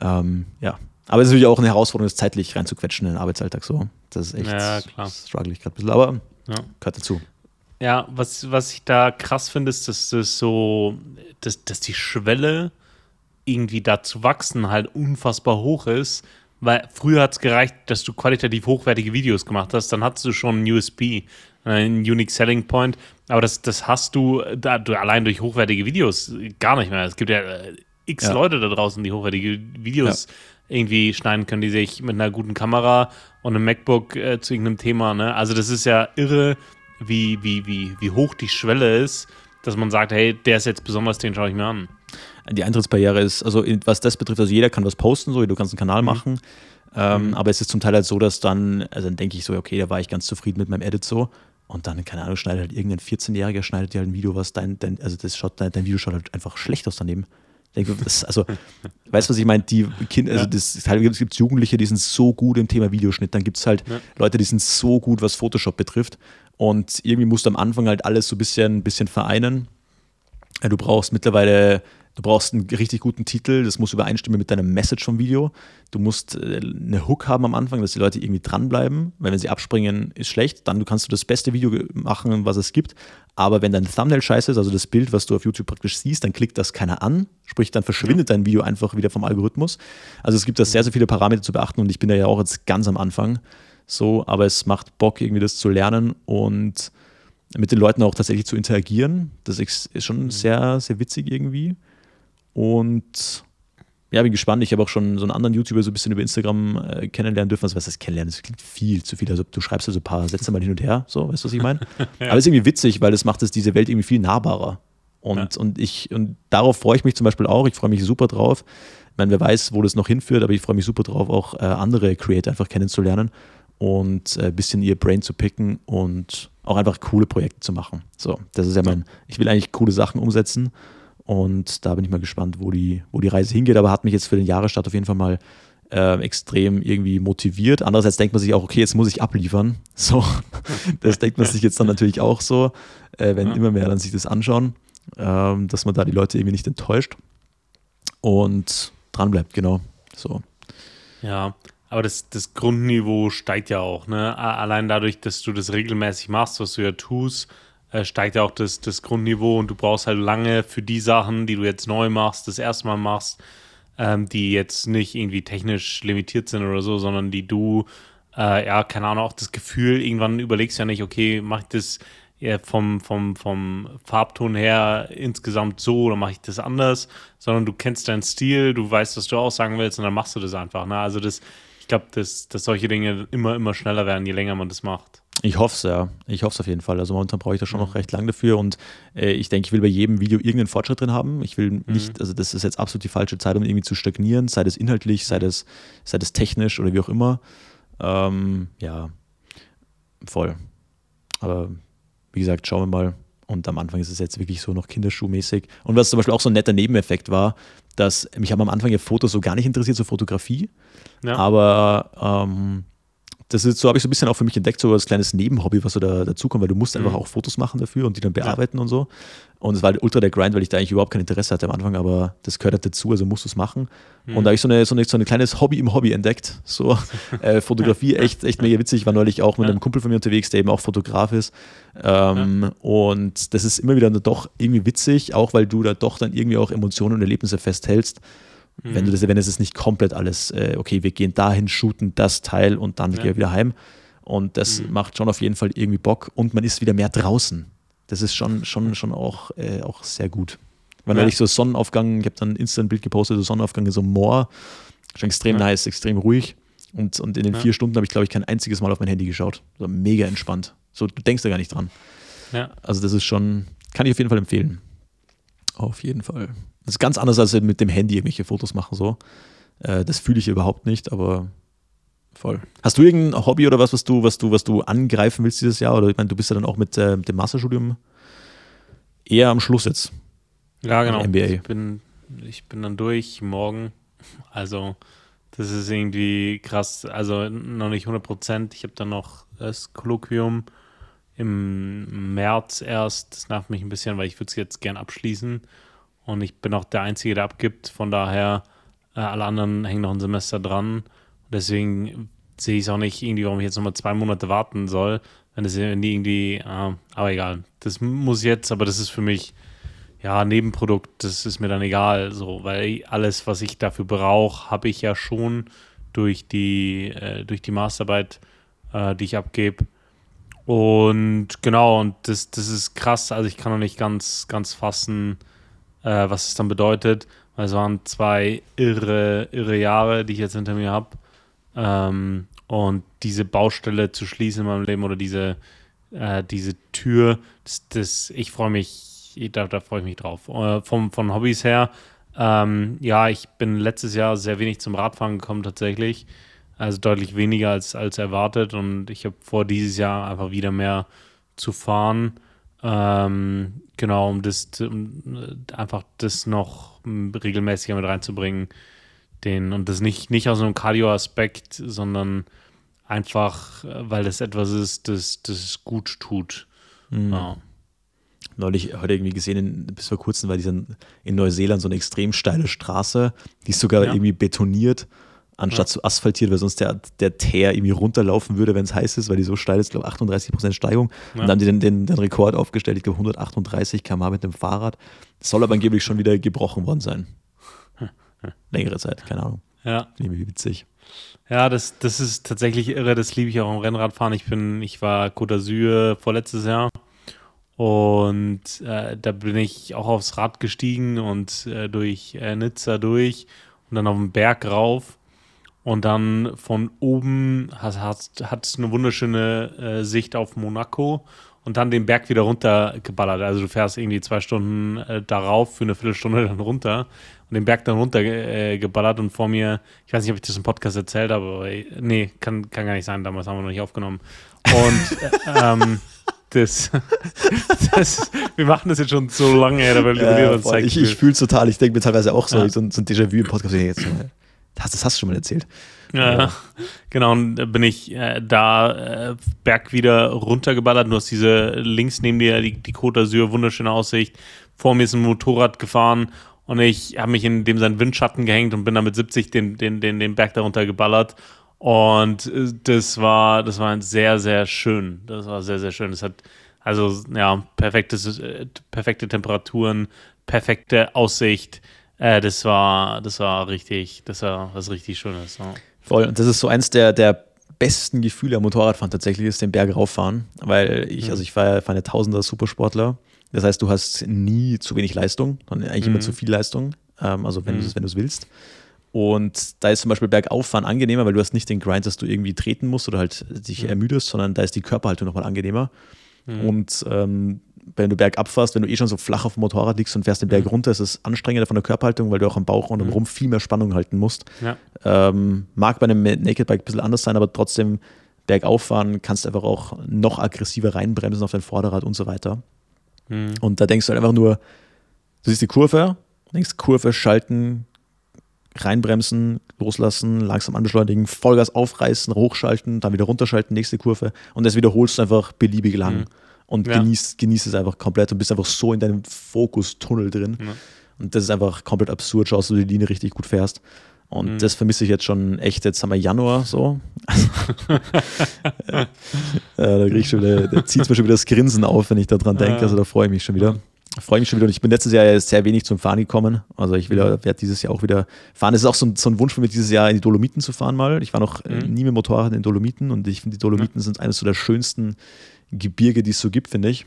Ähm, ja. Aber es ist natürlich auch eine Herausforderung, das zeitlich reinzuquetschen in den Arbeitsalltag so. Das ist echt, ja, klar. struggle ich gerade ein bisschen, aber ja. gehört dazu.
Ja, was, was ich da krass finde, ist, dass das so, dass, dass die Schwelle irgendwie da zu wachsen halt unfassbar hoch ist weil früher hat es gereicht, dass du qualitativ hochwertige Videos gemacht hast, dann hattest du schon einen USB, einen Unique Selling Point. Aber das, das hast du, da, du allein durch hochwertige Videos gar nicht mehr. Es gibt ja äh, x ja. Leute da draußen, die hochwertige Videos ja. irgendwie schneiden können, die sich mit einer guten Kamera und einem MacBook äh, zu irgendeinem Thema, ne? Also das ist ja irre, wie, wie, wie, wie hoch die Schwelle ist, dass man sagt, hey, der ist jetzt besonders, den schaue ich mir an
die Eintrittsbarriere ist, also was das betrifft, also jeder kann was posten, so, du kannst einen Kanal mhm. machen. Ähm, mhm. Aber es ist zum Teil halt so, dass dann, also dann denke ich so, okay, da war ich ganz zufrieden mit meinem Edit so. Und dann, keine Ahnung, schneidet halt irgendein 14-Jähriger, schneidet dir halt ein Video, was dein, dein also das schaut, dein, dein Video schaut halt einfach schlecht aus daneben. Denke, das, also, weißt du, was ich meine? Die Kinder, also das, teilweise gibt es Jugendliche, die sind so gut im Thema Videoschnitt. Dann gibt es halt ja. Leute, die sind so gut, was Photoshop betrifft. Und irgendwie musst du am Anfang halt alles so ein bisschen, ein bisschen vereinen. Du brauchst mittlerweile Du brauchst einen richtig guten Titel, das muss übereinstimmen mit deiner Message vom Video. Du musst äh, eine Hook haben am Anfang, dass die Leute irgendwie dranbleiben, weil wenn sie abspringen, ist schlecht. Dann kannst du das beste Video machen, was es gibt. Aber wenn dein Thumbnail scheiße ist, also das Bild, was du auf YouTube praktisch siehst, dann klickt das keiner an. Sprich, dann verschwindet dein Video einfach wieder vom Algorithmus. Also es gibt da sehr, sehr viele Parameter zu beachten und ich bin da ja auch jetzt ganz am Anfang so, aber es macht Bock, irgendwie das zu lernen und mit den Leuten auch tatsächlich zu interagieren. Das ist schon mhm. sehr, sehr witzig irgendwie. Und ja, bin gespannt. Ich habe auch schon so einen anderen YouTuber so ein bisschen über Instagram äh, kennenlernen dürfen. Also, was heißt kennenlernen? Das klingt viel zu viel. Also, du schreibst also ein paar Sätze mal hin und her, so, weißt du, was ich meine? ja. Aber es ist irgendwie witzig, weil das macht es diese Welt irgendwie viel nahbarer. Und, ja. und ich, und darauf freue ich mich zum Beispiel auch. Ich freue mich super drauf. Ich meine, wer weiß, wo das noch hinführt, aber ich freue mich super drauf, auch äh, andere Creator einfach kennenzulernen und ein äh, bisschen ihr Brain zu picken und auch einfach coole Projekte zu machen. So, das ist ja mein, ich will eigentlich coole Sachen umsetzen und da bin ich mal gespannt, wo die, wo die Reise hingeht. Aber hat mich jetzt für den Jahresstart auf jeden Fall mal äh, extrem irgendwie motiviert. Andererseits denkt man sich auch, okay, jetzt muss ich abliefern. So, das denkt man sich jetzt dann natürlich auch so, äh, wenn ja. immer mehr dann sich das anschauen, ähm, dass man da die Leute irgendwie nicht enttäuscht und dran bleibt, genau. So.
Ja, aber das, das Grundniveau steigt ja auch, ne? Allein dadurch, dass du das regelmäßig machst, was du ja tust, äh, steigt ja auch das, das Grundniveau und du brauchst halt lange für die Sachen, die du jetzt neu machst, das erste Mal machst, ähm, die jetzt nicht irgendwie technisch limitiert sind oder so, sondern die du, äh, ja, keine Ahnung, auch das Gefühl, irgendwann überlegst du ja nicht, okay, mach ich das vom, vom, vom Farbton her insgesamt so oder mache ich das anders, sondern du kennst deinen Stil, du weißt, was du aussagen willst und dann machst du das einfach. Ne? Also das, ich glaube, dass, dass solche Dinge immer, immer schneller werden, je länger man das macht.
Ich hoffe es, ja. Ich hoffe es auf jeden Fall. Also momentan brauche ich da schon noch recht lang dafür und äh, ich denke, ich will bei jedem Video irgendeinen Fortschritt drin haben. Ich will nicht, also das ist jetzt absolut die falsche Zeit, um irgendwie zu stagnieren, sei das inhaltlich, sei das, sei das technisch oder wie auch immer. Ähm, ja, voll. Aber wie gesagt, schauen wir mal. Und am Anfang ist es jetzt wirklich so noch kinderschuhmäßig. Und was zum Beispiel auch so ein netter Nebeneffekt war, dass mich haben am Anfang ja Fotos so gar nicht interessiert, so Fotografie. Ja. Aber ähm, das ist so, habe ich so ein bisschen auch für mich entdeckt, so als kleines Nebenhobby, was so da dazukommt, weil du musst einfach mhm. auch Fotos machen dafür und die dann bearbeiten ja. und so. Und es war halt ultra der Grind, weil ich da eigentlich überhaupt kein Interesse hatte am Anfang, aber das gehört halt dazu, also musst du es machen. Mhm. Und da habe ich so, eine, so, eine, so ein kleines Hobby im Hobby entdeckt. So äh, Fotografie, echt, echt mega witzig. Ich war neulich auch mit einem Kumpel von mir unterwegs, der eben auch Fotograf ist. Ähm, ja. Und das ist immer wieder doch irgendwie witzig, auch weil du da doch dann irgendwie auch Emotionen und Erlebnisse festhältst. Mhm. Wenn du das, wenn es ist nicht komplett alles, äh, okay, wir gehen dahin, shooten das Teil und dann ja. gehen wir wieder heim. Und das mhm. macht schon auf jeden Fall irgendwie Bock und man ist wieder mehr draußen. Das ist schon, schon, schon auch, äh, auch sehr gut. Weil ja. ich so Sonnenaufgang, ich habe dann instant Bild gepostet, so Sonnenaufgang in so Moor. Schon extrem ja. nice, extrem ruhig. Und, und in den ja. vier Stunden habe ich, glaube ich, kein einziges Mal auf mein Handy geschaut. So mega entspannt. So, du denkst da gar nicht dran. Ja. Also, das ist schon, kann ich auf jeden Fall empfehlen. Auf jeden Fall. Das ist ganz anders als mit dem Handy irgendwelche Fotos machen so. Äh, das fühle ich überhaupt nicht, aber voll. Hast du irgendein Hobby oder was, was du, was du, was du angreifen willst dieses Jahr? Oder ich meine, du bist ja dann auch mit, äh, dem Masterstudium eher am Schluss jetzt.
Ja, genau. MBA. Ich bin, ich bin dann durch morgen. Also, das ist irgendwie krass. Also, noch nicht 100 Prozent. Ich habe dann noch das Kolloquium im März erst. Das nervt mich ein bisschen, weil ich würde es jetzt gern abschließen. Und ich bin auch der Einzige, der abgibt. Von daher, äh, alle anderen hängen noch ein Semester dran. Deswegen sehe ich es auch nicht irgendwie, warum ich jetzt nochmal zwei Monate warten soll. Wenn es irgendwie, äh, aber egal. Das muss jetzt, aber das ist für mich, ja, Nebenprodukt, das ist mir dann egal, so, weil alles, was ich dafür brauche, habe ich ja schon durch die, äh, durch die Masterarbeit, äh, die ich abgebe. Und genau, und das, das ist krass, also ich kann noch nicht ganz, ganz fassen, äh, was es dann bedeutet. Weil es waren zwei irre, irre Jahre, die ich jetzt hinter mir habe. Ähm, und diese Baustelle zu schließen in meinem Leben oder diese, äh, diese Tür, das, das ich freue mich, da, da freue ich mich drauf. Äh, vom, von Hobbys her, ähm, ja, ich bin letztes Jahr sehr wenig zum Radfahren gekommen tatsächlich. Also deutlich weniger als, als erwartet. Und ich habe vor, dieses Jahr einfach wieder mehr zu fahren. Ähm, genau, um das um einfach das noch regelmäßiger mit reinzubringen. Den, und das nicht, nicht aus einem Cardio-Aspekt, sondern einfach, weil das etwas ist, das, das gut tut. Mhm. Ja.
Neulich heute irgendwie gesehen, bis vor kurzem war dieser in Neuseeland so eine extrem steile Straße, die ist sogar ja. irgendwie betoniert anstatt ja. zu asphaltiert, weil sonst der, der Teer irgendwie runterlaufen würde, wenn es heiß ist, weil die so steil ist, glaube ich, 38% Steigung. Ja. Und dann haben die den, den, den Rekord aufgestellt, ich glaube 138 km mit dem Fahrrad. Das soll aber angeblich schon wieder gebrochen worden sein. Längere Zeit, keine Ahnung.
Ja.
Irgendwie witzig.
Ja, das, das ist tatsächlich irre, das liebe ich auch im Rennradfahren. Ich bin, ich war Côte d'Azur vorletztes Jahr und äh, da bin ich auch aufs Rad gestiegen und äh, durch äh, Nizza durch und dann auf den Berg rauf und dann von oben hat, hat, eine wunderschöne äh, Sicht auf Monaco und dann den Berg wieder runtergeballert. Also du fährst irgendwie zwei Stunden äh, darauf für eine Viertelstunde dann runter und den Berg dann runtergeballert äh, und vor mir, ich weiß nicht, ob ich das im Podcast erzählt habe, aber nee, kann, kann gar nicht sein, damals haben wir noch nicht aufgenommen. Und ähm, das, das, wir machen das jetzt schon so lange, aber
ja, ich, ich fühle es total. Ich denke mir teilweise auch so, ja. so, so ein Déjà-vu im Podcast. Jetzt mal das, das hast du schon mal erzählt.
Ja, ja. genau. Und bin ich äh, da äh, Berg wieder runtergeballert. Du hast diese links neben dir die, die Côte d'Azur, wunderschöne Aussicht. Vor mir ist ein Motorrad gefahren und ich habe mich in dem seinen Windschatten gehängt und bin dann mit 70 den, den, den, den Berg darunter geballert. Und äh, das war, das war sehr, sehr schön. Das war sehr, sehr schön. Das hat also ja perfektes, äh, perfekte Temperaturen, perfekte Aussicht. Äh, das war, das war richtig, das war was richtig Schönes. Ja.
Voll. Und das ist so eins der, der besten Gefühle am Motorradfahren tatsächlich, ist den Berg rauffahren. Weil ich, mhm. also ich war ja eine Tausender Supersportler. Das heißt, du hast nie zu wenig Leistung, sondern eigentlich mhm. immer zu viel Leistung. Ähm, also wenn mhm. du es willst. Und da ist zum Beispiel Bergauffahren angenehmer, weil du hast nicht den Grind, dass du irgendwie treten musst oder halt dich
Mhm.
ermüdest, sondern da ist die Körperhaltung nochmal angenehmer.
Mhm.
Und ähm, wenn du bergab fährst, wenn du eh schon so flach auf dem Motorrad liegst und fährst den
Mhm.
Berg runter, ist es anstrengender von der Körperhaltung, weil du auch am Bauch und am Rumpf viel mehr Spannung halten musst.
Ja.
Ähm, mag bei einem Naked Bike ein bisschen anders sein, aber trotzdem bergauf fahren kannst du einfach auch noch aggressiver reinbremsen auf dein Vorderrad und so weiter.
Mhm.
Und da denkst du halt einfach nur, du siehst die Kurve, denkst Kurve, schalten, reinbremsen, loslassen, langsam anbeschleunigen, Vollgas aufreißen, hochschalten, dann wieder runterschalten, nächste Kurve und das wiederholst du einfach beliebig lang
Mhm.
Und
Ja.
genießt, genießt es einfach komplett und bist einfach so in deinem Fokustunnel drin.
Ja.
Und das ist einfach komplett absurd, schaust du die Linie richtig gut fährst. Und
Mhm.
das vermisse ich jetzt schon echt. Jetzt haben wir Januar so. äh, da, krieg ich schon wieder, da zieht mir schon wieder das Grinsen auf, wenn ich daran denke. Also da freue ich mich schon wieder. Freue mich schon wieder. Und ich bin letztes Jahr sehr wenig zum Fahren gekommen. Also ich will
Mhm.
werde dieses Jahr auch wieder fahren. Es ist auch so ein, so ein Wunsch von mir, dieses Jahr in die Dolomiten zu fahren mal. Ich war noch äh,
Mhm.
nie mit Motorrad in den Dolomiten und ich finde, die Dolomiten sind eines so der schönsten Gebirge, die es so gibt, finde ich.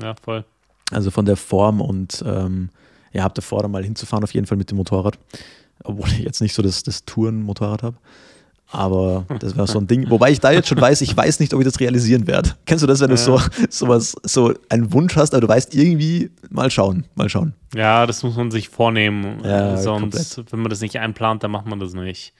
ja, voll.
Also von der Form und ähm, ja, habt davor, da mal hinzufahren, auf jeden Fall mit dem Motorrad. Obwohl ich jetzt nicht so das, das Touren-Motorrad habe. Aber das wäre so ein Ding. Wobei ich da jetzt schon weiß, ich weiß nicht, ob ich das realisieren werde. Kennst du das, wenn du
Ja.
so, so was, so einen Wunsch hast, aber du weißt irgendwie, mal schauen, mal schauen.
Ja, das muss man sich vornehmen.
Ja,
Sonst, wenn man das nicht einplant, dann macht man das nicht.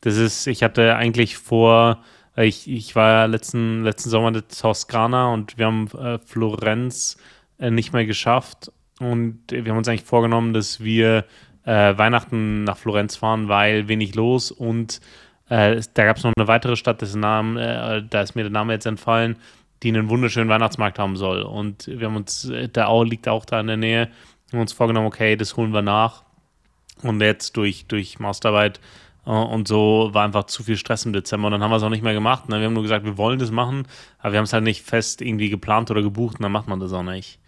Das ist, ich hatte eigentlich vor, ich, ich war ja letzten, letzten Sommer in der Toskana und wir haben äh, Florenz äh, nicht mehr geschafft. Und wir haben uns eigentlich vorgenommen, dass wir äh, Weihnachten nach Florenz fahren, weil wenig los und äh, da gab es noch eine weitere Stadt, dessen Namen, äh, da ist mir der Name jetzt entfallen, die einen wunderschönen Weihnachtsmarkt haben soll. Und wir haben uns, äh, der Au liegt auch da in der Nähe, haben uns vorgenommen, okay, das holen wir nach. Und jetzt durch, durch Masterarbeit und so war einfach zu viel Stress im Dezember und dann haben wir es auch nicht mehr gemacht. Ne? Wir haben nur gesagt, wir wollen das machen, aber wir haben es halt nicht fest irgendwie geplant oder gebucht und dann macht man das auch nicht.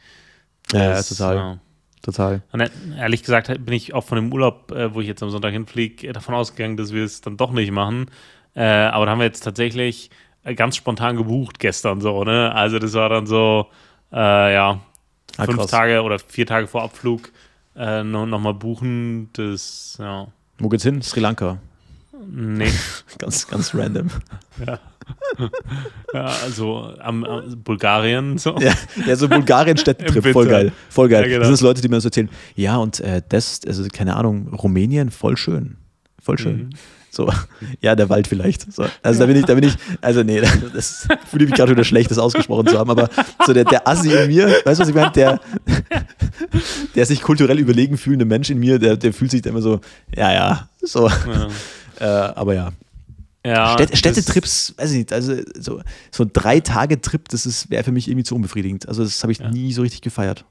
Ja,
Das,
total.
ja.
Total.
Und ehrlich gesagt bin ich auch von dem Urlaub, äh, wo ich jetzt am Sonntag hinfliege, davon ausgegangen, dass wir es dann doch nicht machen. Äh, aber da haben wir jetzt tatsächlich äh, ganz spontan gebucht gestern so, ne? Also das war dann so, äh, ja,
Ah,
fünf
krass.
Tage oder vier Tage vor Abflug äh, noch, noch mal buchen. Das, ja,
Wo geht's hin? Sri Lanka.
nee.
Ganz, ganz random.
ja, also am, am Bulgarien so.
Ja, ja so Bulgarien-Städtentrip, voll geil. Voll geil.
Ja, genau.
Das sind Leute, die mir so erzählen, ja, und äh, das, also keine Ahnung, Rumänien, voll schön. Voll schön.
Mhm.
So, ja, der Wald vielleicht. So, also da bin ich, da bin ich, also nee, das fühle ich mich gerade wieder schlecht, das ausgesprochen zu haben, aber so der, der Assi in mir, weißt du, was ich meine? Der, der sich kulturell überlegen fühlende Mensch in mir, der, der fühlt sich da immer so, ja, ja, so,
Ja.
äh, aber ja.
Ja,
Städt, Städtetrips, weiß ich nicht, also so, so ein Drei-Tage-Trip, das wäre für mich irgendwie zu unbefriedigend. Also das habe ich
Ja.
nie so richtig gefeiert.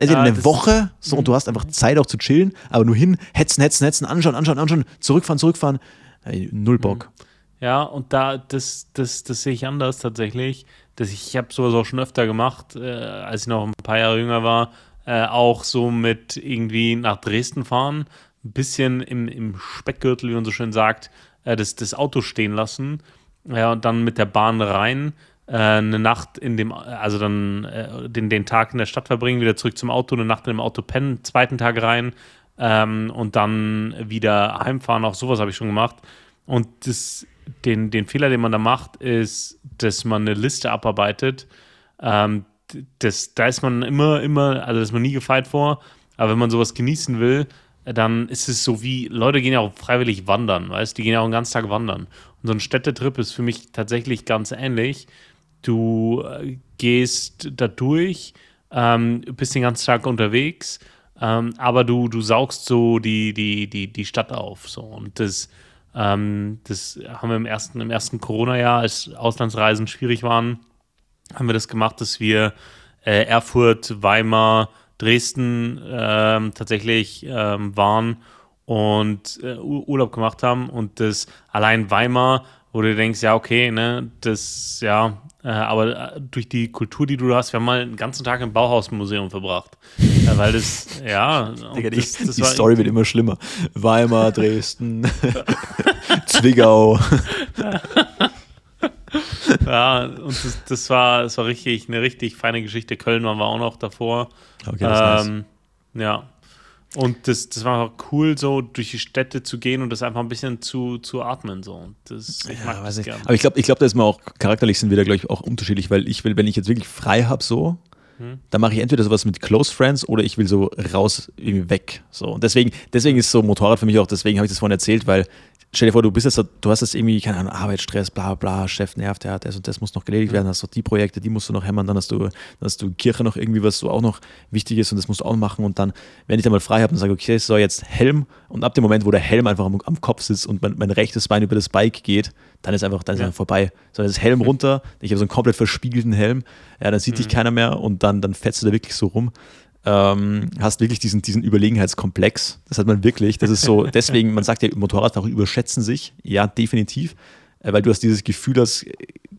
Also
Ja,
eine Woche, so,
Mhm.
und du hast einfach Zeit auch zu chillen, aber nur hin, hetzen, hetzen, hetzen, anschauen, anschauen, anschauen, zurückfahren, zurückfahren. Ey, null Bock.
Ja, und da, das, das, das sehe ich anders tatsächlich. Das ich ich habe sowas auch schon öfter gemacht, äh, als ich noch ein paar Jahre jünger war, äh, auch so mit irgendwie nach Dresden fahren, ein bisschen im, im Speckgürtel, wie man so schön sagt, äh, das, das Auto stehen lassen, ja, und dann mit der Bahn rein, eine Nacht in dem, also dann äh, den, den Tag in der Stadt verbringen, wieder zurück zum Auto, eine Nacht in dem Auto pennen, zweiten Tag rein ähm, und dann wieder heimfahren. Auch sowas habe ich schon gemacht. Und das, den, den Fehler, den man da macht, ist, dass man eine Liste abarbeitet. Ähm, das, da ist man immer, immer, also da ist man nie gefeit vor. Aber wenn man sowas genießen will, dann ist es so wie, Leute gehen ja auch freiwillig wandern, weißt Die gehen ja auch einen ganzen Tag wandern. Und so ein Städtetrip ist für mich tatsächlich ganz ähnlich. Du äh, gehst da durch, ähm, bist den ganzen Tag unterwegs, ähm, aber du, du saugst so die, die, die, die Stadt auf. So. Und das, ähm, das haben wir im ersten, im ersten Corona-Jahr, als Auslandsreisen schwierig waren, haben wir das gemacht, dass wir äh, Erfurt, Weimar, Dresden ähm, tatsächlich ähm, waren und äh, Ur- Urlaub gemacht haben. Und das allein Weimar, wo du denkst, ja, okay, ne, das, ja, aber äh, durch die Kultur, die du hast, wir haben mal einen ganzen Tag im Bauhausmuseum verbracht. äh, weil das, ja,
Digga, die
das, das
die Story wird immer schlimmer. Weimar, Dresden, Zwickau.
Ja, und das, das, war, das war richtig, eine richtig feine Geschichte. Köln waren wir auch noch davor.
Okay, das ist nice.
ähm, Ja. Und das, das war auch cool, so durch die Städte zu gehen und das einfach ein bisschen zu, zu atmen. So. Das,
ich ja, mag das ich. Gern. Aber ich glaube, ich glaub, da ist man auch charakterlich sind wir da, glaube ich, auch unterschiedlich, weil ich will, wenn ich jetzt wirklich frei habe, so, hm. dann mache ich entweder sowas mit Close Friends oder ich will so raus, irgendwie weg. So. Und deswegen, deswegen ist so Motorrad für mich auch, deswegen habe ich das vorhin erzählt, weil stell dir vor, du bist jetzt, du hast jetzt irgendwie, keine Ahnung, Arbeitsstress, bla bla, Chef nervt, ja, das und das muss noch erledigt werden, hast du die Projekte, die musst du noch hämmern, dann hast du, dann hast du Kirche noch irgendwie, was so auch noch wichtig ist und das musst du auch machen und dann, wenn ich dann mal frei habe, dann sage ich, okay, so jetzt Helm und ab dem Moment, wo der Helm einfach am, am Kopf sitzt und mein, mein, rechtes Bein über das Bike geht, dann ist einfach, dann ist ja. einfach vorbei. So, das Helm runter, ich habe so einen komplett verspiegelten Helm, ja, dann sieht mhm. dich keiner mehr und dann, dann fetzt du da wirklich so rum ähm, hast wirklich diesen, diesen Überlegenheitskomplex. Das hat man wirklich. Das ist so, deswegen, man sagt ja, Motorradfahrer überschätzen sich. Ja, definitiv. Äh, weil du hast dieses Gefühl, dass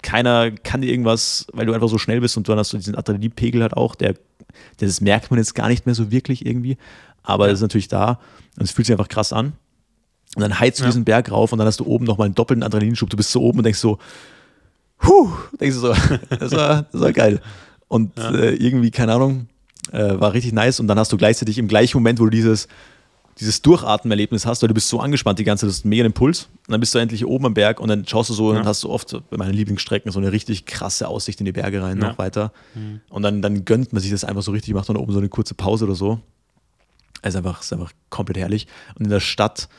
keiner kann dir irgendwas, weil du einfach so schnell bist und dann hast du diesen Adrenalinpegel halt auch, der, das merkt man jetzt gar nicht mehr so wirklich irgendwie. Aber das ist natürlich da und es fühlt sich einfach krass an. Und dann heizt du ja. diesen Berg rauf und dann hast du oben nochmal einen doppelten Adrenalinschub. Du bist so oben und denkst so, huh, denkst du so, das war, das war geil. Und ja. äh, irgendwie, keine Ahnung, äh, war richtig nice. Und dann hast du gleichzeitig im gleichen Moment, wo du dieses, dieses Durchatmen-Erlebnis hast, weil du bist so angespannt die ganze Zeit, du hast mega Impuls. Und dann bist du endlich oben am Berg und dann schaust du so ja. und hast du oft bei meinen Lieblingsstrecken so eine richtig krasse Aussicht in die Berge rein, ja. noch weiter. Mhm. Und dann, dann gönnt man sich das einfach so richtig, macht dann oben so eine kurze Pause oder so. Es ist einfach, ist einfach komplett herrlich. Und in der Stadt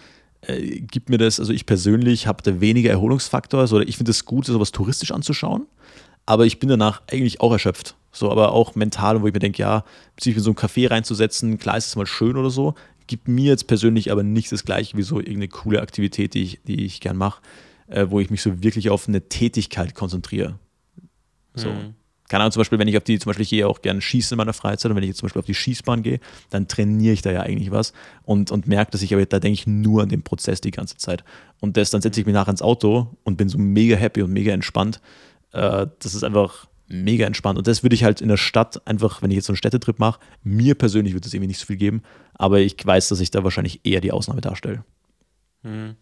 äh, gibt mir das, also ich persönlich habe da weniger Erholungsfaktor. Also ich finde es gut, sowas touristisch anzuschauen, aber ich bin danach eigentlich auch erschöpft. So, aber auch mental, wo ich mir denke, ja, sich in so ein Café reinzusetzen, klar ist es mal schön oder so, gibt mir jetzt persönlich aber nicht das gleiche wie so irgendeine coole Aktivität, die ich, die ich gern mache, äh, wo ich mich so wirklich auf eine Tätigkeit konzentriere. So. Mhm. Keine Ahnung, zum Beispiel, wenn ich auf die, zum Beispiel ich gehe auch gerne schießen in meiner Freizeit und wenn ich jetzt zum Beispiel auf die Schießbahn gehe, dann trainiere ich da ja eigentlich was und, und merke, dass ich aber da denke ich nur an den Prozess die ganze Zeit. Und das, dann setze ich mich nachher ins Auto und bin so mega happy und mega entspannt. Äh, das ist einfach, mega entspannt. Und das würde ich halt in der Stadt einfach, wenn ich jetzt so einen Städtetrip mache, mir persönlich würde es irgendwie nicht so viel geben, aber ich weiß, dass ich da wahrscheinlich eher die Ausnahme darstelle.
Hm.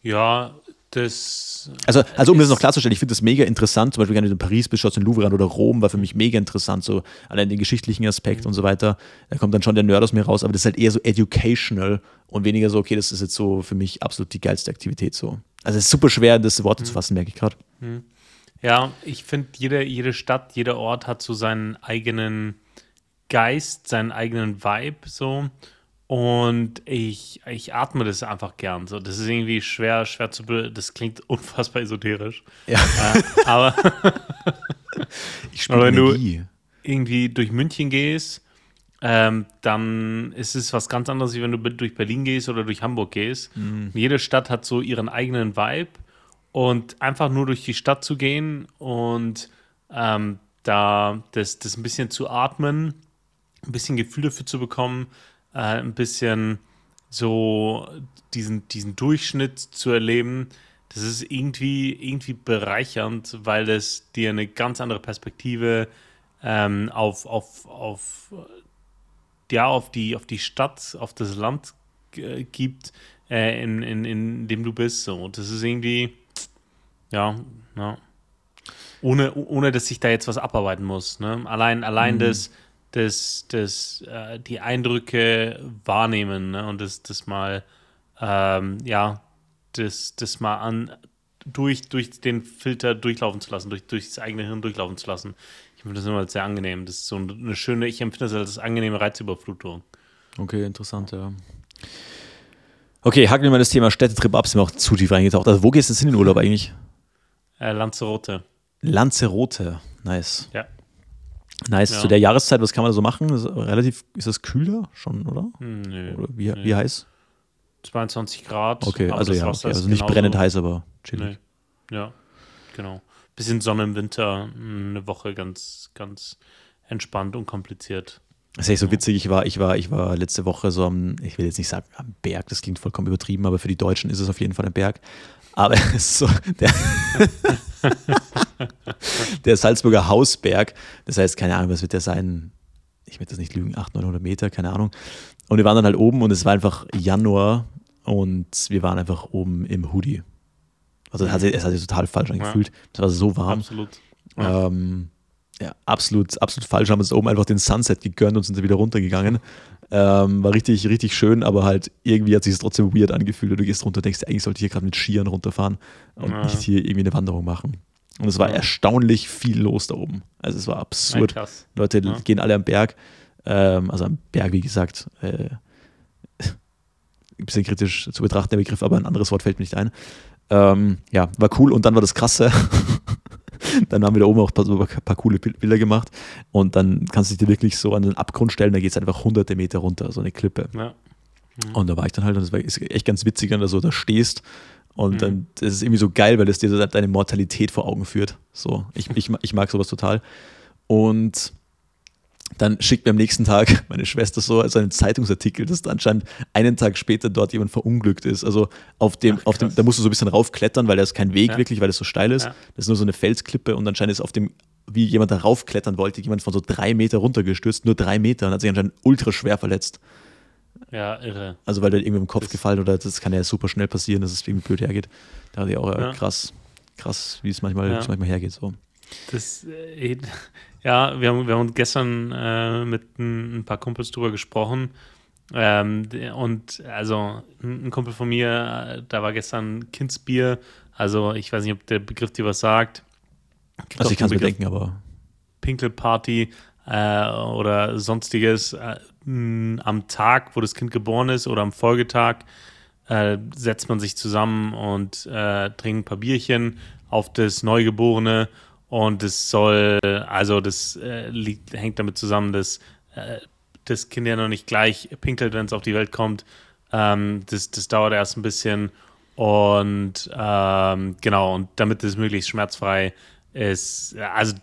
Ja, das.
Also, also um das noch klarzustellen, ich finde das mega interessant. Zum Beispiel, wenn du in Paris bist, schaust in Louvre an oder Rom, war für mich mega interessant, so allein den geschichtlichen Aspekt mhm. und so weiter. Da kommt dann schon der Nerd aus mir raus, aber das ist halt eher so educational und weniger so, okay, das ist jetzt so für mich absolut die geilste Aktivität so. Also es ist super schwer, das Worte mhm. zu fassen, merke ich gerade. Mhm.
Ja, ich finde, jede, jede Stadt, jeder Ort hat so seinen eigenen Geist, seinen eigenen Vibe so. Und ich, ich atme das einfach gern. So, das ist irgendwie schwer, schwer zu. Das klingt unfassbar esoterisch. Ja. Äh, aber, ich aber wenn Energie. du irgendwie durch München gehst, ähm, dann ist es was ganz anderes, wie wenn du durch Berlin gehst oder durch Hamburg gehst. Mhm. Jede Stadt hat so ihren eigenen Vibe und einfach nur durch die Stadt zu gehen und ähm, da das, das ein bisschen zu atmen, ein bisschen Gefühl dafür zu bekommen, äh, ein bisschen so diesen, diesen Durchschnitt zu erleben, das ist irgendwie, irgendwie bereichernd, weil es dir eine ganz andere Perspektive ähm, auf, auf, auf, ja, auf, die, auf die Stadt, auf das Land äh, gibt, äh, in, in, in dem du bist. So. Das ist irgendwie ja, ja. Ohne, ohne dass ich da jetzt was abarbeiten muss. Ne? Allein, allein mhm. das, das, das, äh, die Eindrücke wahrnehmen ne? und das, das mal, ähm, ja, das, das mal an, durch, durch den Filter durchlaufen zu lassen, durch, durch das eigene Hirn durchlaufen zu lassen. Ich finde das immer sehr angenehm. Das ist so eine schöne, ich empfinde das als angenehme Reizüberflutung.
Okay, interessant, ja. Okay, hacken wir mal das Thema Städtetrip ab, sind wir auch zu tief reingetaucht. Also, wo gehst du jetzt hin in den Urlaub eigentlich?
Äh, Lanzarote.
Lanzarote, nice.
Ja.
Nice. Ja. Zu der Jahreszeit, was kann man da so machen? Ist relativ, ist das kühler schon, oder?
Nö.
Oder wie, nö. wie heiß?
22 Grad.
Okay, also ja, okay. also nicht brennend heiß, aber chillig.
Nee. Ja, genau. Bisschen Sonne im Winter, eine Woche ganz, ganz entspannt und kompliziert.
Das ist echt so witzig. Ich war, ich war, ich war letzte Woche so am, ich will jetzt nicht sagen am Berg, das klingt vollkommen übertrieben, aber für die Deutschen ist es auf jeden Fall ein Berg. Aber es ist so, der, der Salzburger Hausberg, das heißt, keine Ahnung, was wird der sein? Ich werde das nicht lügen, 800, 900 Meter, keine Ahnung. Und wir waren dann halt oben und es war einfach Januar und wir waren einfach oben im Hoodie. Also es hat, es hat sich total falsch angefühlt. Ja. Es war so warm.
Absolut.
Ja. Ähm, ja, absolut, absolut falsch. Haben uns oben einfach den Sunset gegönnt und sind wieder runtergegangen. Ähm, war richtig, richtig schön, aber halt irgendwie hat sich es trotzdem weird angefühlt. Du gehst runter und denkst, eigentlich sollte ich hier gerade mit Skiern runterfahren und ja. nicht hier irgendwie eine Wanderung machen. Und es war ja. erstaunlich viel los da oben. Also es war absurd. Ja, Leute ja. gehen alle am Berg. Ähm, also am Berg, wie gesagt, äh, ein bisschen kritisch zu betrachten, der Begriff, aber ein anderes Wort fällt mir nicht ein. Ähm, ja, war cool. Und dann war das Krasse. dann haben wir da oben auch ein paar, ein paar, coole Bilder gemacht. Und dann kannst du dich wirklich so an den Abgrund stellen, da geht es einfach hunderte Meter runter, so eine Klippe. Ja. Mhm. Und da war ich dann halt, und das war echt ganz witzig, wenn du so da stehst und mhm. dann das ist irgendwie so geil, weil das dir so deine Mortalität vor Augen führt. So, ich, ich, ich mag sowas total. Und dann schickt mir am nächsten Tag meine Schwester so also einen Zeitungsartikel, dass anscheinend einen Tag später dort jemand verunglückt ist. Also auf dem, Ach, auf dem, da musst du so ein bisschen raufklettern, weil da ist kein Weg ja. wirklich, weil es so steil ist. Ja. Das ist nur so eine Felsklippe und anscheinend ist auf dem, wie jemand da raufklettern wollte, jemand von so drei Meter runtergestürzt, nur drei Meter und hat sich anscheinend ultra schwer verletzt.
Ja, irre.
Also weil der irgendwie im Kopf das gefallen oder das kann ja super schnell passieren, dass es irgendwie blöd hergeht. Da hatte ich auch ja. krass, krass, wie es manchmal, manchmal hergeht. So.
Das, äh, ja, wir haben, wir haben gestern äh, mit ein, ein, paar Kumpels drüber gesprochen. Ähm, und also ein Kumpel von mir, äh, da war gestern Kindsbier. Also ich weiß nicht, ob der Begriff dir was sagt.
Gibt also ich kann es mir denken, aber.
Pinkelparty äh, oder sonstiges. Äh, am Tag, wo das Kind geboren ist oder am Folgetag äh, setzt man sich zusammen und äh, trinkt ein paar Bierchen auf das Neugeborene und es soll, also das äh, liegt, hängt damit zusammen, dass äh, das Kind ja noch nicht gleich pinkelt, wenn es auf die Welt kommt. Ähm, das, das dauert erst ein bisschen und ähm, genau, und damit es möglichst schmerzfrei ist, also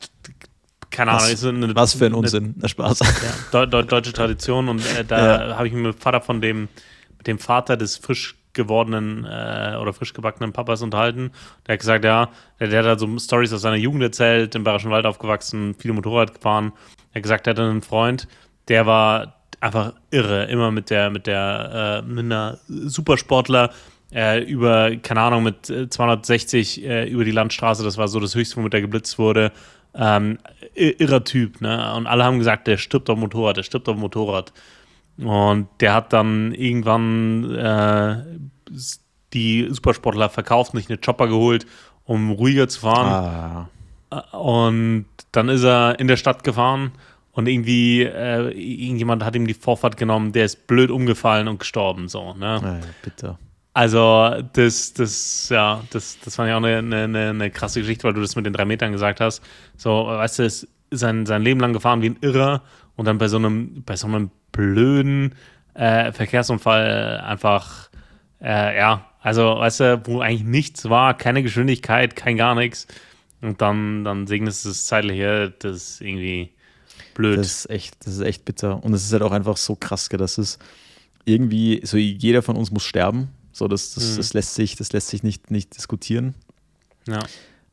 keine Ahnung,
was, eine, was für ein Unsinn, eine, Spaß.
Ja, de, de, deutsche Tradition und äh, da ja. habe ich mit dem Vater von dem, mit dem Vater des frisch gewordenen äh, oder frisch gebackenen Papas unterhalten. Der hat gesagt, ja, der, der hat halt so Stories aus seiner Jugend erzählt, im Bayerischen Wald aufgewachsen, viel Motorrad gefahren. Er hat gesagt, er hatte einen Freund, der war einfach irre, immer mit der, mit der, äh, mit einer Supersportler, äh, über, keine Ahnung, mit 260 äh, über die Landstraße, das war so das Höchste, womit er geblitzt wurde. Ähm, irrer Typ, ne? Und alle haben gesagt, der stirbt auf Motorrad, der stirbt auf Motorrad. Und der hat dann irgendwann äh, die Supersportler verkauft, nicht eine Chopper geholt, um ruhiger zu fahren. Ah. Und dann ist er in der Stadt gefahren und irgendwie äh, irgendjemand hat ihm die Vorfahrt genommen, der ist blöd umgefallen und gestorben. So, ne? Ja,
bitte.
Also, das, das, ja, das, das fand ich auch eine, eine, eine, krasse Geschichte, weil du das mit den drei Metern gesagt hast. So, weißt du, ist sein, sein Leben lang gefahren wie ein Irrer und dann bei so einem, bei so einem blöden äh, Verkehrsunfall einfach, äh, ja, also, weißt du, wo eigentlich nichts war, keine Geschwindigkeit, kein gar nichts. Und dann, dann segnest du das zeitliche, das ist irgendwie blöd.
Das ist echt, das ist echt bitter. Und es ist halt auch einfach so krass, dass es irgendwie, so jeder von uns muss sterben so, das, das, mhm. das lässt sich, das lässt sich nicht, nicht diskutieren.
Ja.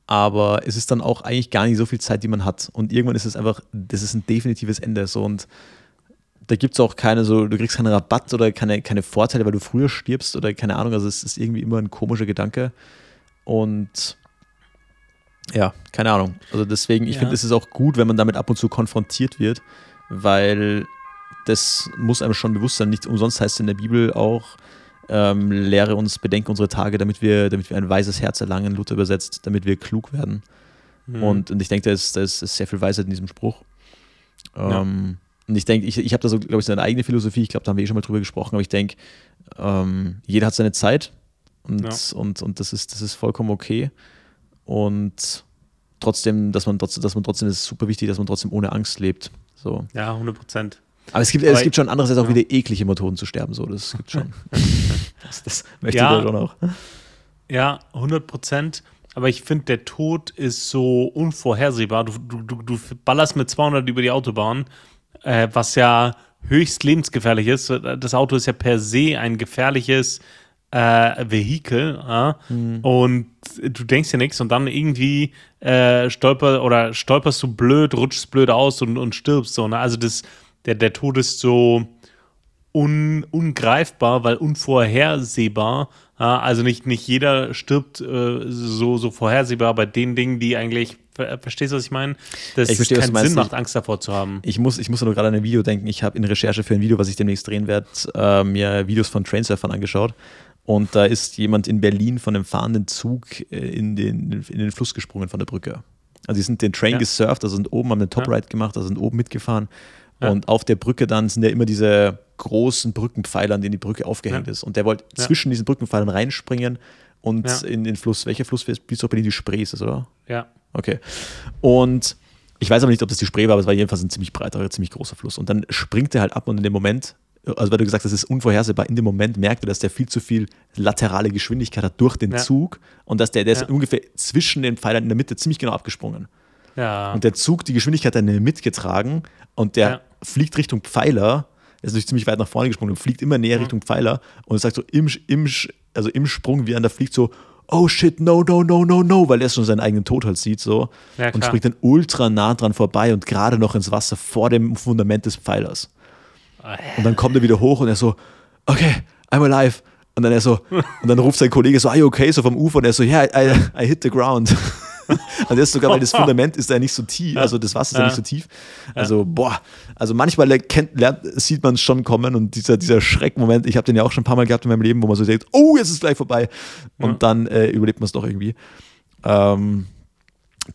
Aber es ist dann auch eigentlich gar nicht so viel Zeit, die man hat. Und irgendwann ist es einfach, das ist ein definitives Ende. So und da gibt es auch keine so, du kriegst keinen Rabatt oder keine, keine Vorteile, weil du früher stirbst oder keine Ahnung. Also es ist irgendwie immer ein komischer Gedanke. Und ja, keine Ahnung. Also deswegen, ich ja. finde, es ist auch gut, wenn man damit ab und zu konfrontiert wird, weil das muss einem schon bewusst sein. Nicht umsonst heißt es in der Bibel auch, ähm, lehre uns, bedenke unsere Tage, damit wir, damit wir ein weises Herz erlangen, Luther übersetzt, damit wir klug werden. Mhm. Und, und ich denke, da ist, da ist sehr viel Weisheit in diesem Spruch. Ähm, ja. Und ich denke, ich, ich habe da so, glaube ich, seine eigene Philosophie. Ich glaube, da haben wir eh schon mal drüber gesprochen, aber ich denke, ähm, jeder hat seine Zeit und, ja. und, und das, ist, das ist vollkommen okay. Und trotzdem, dass man trotzdem, dass man trotzdem, das ist super wichtig, dass man trotzdem ohne Angst lebt. So.
Ja, 100 Prozent.
Aber es gibt, Aber es gibt schon andererseits auch wieder eklige Methoden zu sterben. So, das gibt schon. das,
das möchte ja, ich schon auch. Ja, 100 Prozent. Aber ich finde, der Tod ist so unvorhersehbar. Du, du, du, du ballerst mit 200 über die Autobahn, äh, was ja höchst lebensgefährlich ist. Das Auto ist ja per se ein gefährliches äh, Vehikel äh? Mhm. und du denkst dir nichts und dann irgendwie äh, stolper oder stolperst du blöd, rutschst blöd aus und, und stirbst so. Ne? Also das, der, der Tod ist so un, ungreifbar, weil unvorhersehbar. Ja, also nicht, nicht jeder stirbt äh, so, so vorhersehbar bei den Dingen, die eigentlich Verstehst du, was ich meine? Dass
Ich verstehe,
es keinen. Sinn macht, Angst davor zu haben.
Ich muss, ich muss nur gerade an ein Video denken. Ich habe in Recherche für ein Video, was ich demnächst drehen werde, äh, mir Videos von Trainsurfern angeschaut. Und da ist jemand in Berlin von einem fahrenden Zug äh, in, den, in den Fluss gesprungen von der Brücke. Also sie sind den Train
Ja.
gesurft, also sind oben, haben einen
Ja.
Top-Ride gemacht, also sind oben mitgefahren.
Ja.
Und auf der Brücke dann sind ja immer diese großen Brückenpfeiler, an denen die Brücke aufgehängt
Ja.
ist. Und der wollte
Ja.
zwischen diesen Brückenpfeilern reinspringen und
Ja.
in den Fluss. Welcher Fluss fließt doch Berlin? Die Spree ist es, oder?
Ja.
Okay. Und ich weiß aber nicht, ob das die Spree war, aber es war jedenfalls ein ziemlich breiter, ziemlich großer Fluss. Und dann springt er halt ab und in dem Moment, also weil du gesagt hast, es ist unvorhersehbar, in dem Moment merkt er, dass der viel zu viel laterale Geschwindigkeit hat durch den
Ja.
Zug und dass der, der ist
Ja.
ungefähr zwischen den Pfeilern in der Mitte ziemlich genau abgesprungen.
Ja.
Und der Zug, die Geschwindigkeit hat er mitgetragen und der fliegt Richtung Pfeiler. Er ist natürlich ziemlich weit nach vorne gesprungen und fliegt immer näher. Richtung Pfeiler. Und es sagt so im, im, also im Sprung, wie er da fliegt, so, oh shit, no, no, no, no, no, weil er schon seinen eigenen Tod halt sieht, so.
Ja,
und springt dann ultra nah dran vorbei und gerade noch ins Wasser vor dem Fundament des Pfeilers. Und dann kommt er wieder hoch und er so, okay, I'm alive. Und dann er so, und dann ruft sein Kollege so, are you okay? So vom Ufer und er so, yeah, I, I hit the ground. Und das ist sogar, weil das Fundament ist da nicht so tief, also das Wasser ist ja
Ja.
nicht so tief. Also, boah, also manchmal erkennt, lernt, sieht man es schon kommen und dieser, dieser Schreckmoment, ich habe den ja auch schon ein paar Mal gehabt in meinem Leben, wo man so denkt, oh, jetzt ist es gleich vorbei. Und
Ja.
dann äh, überlebt man es doch irgendwie. Ähm,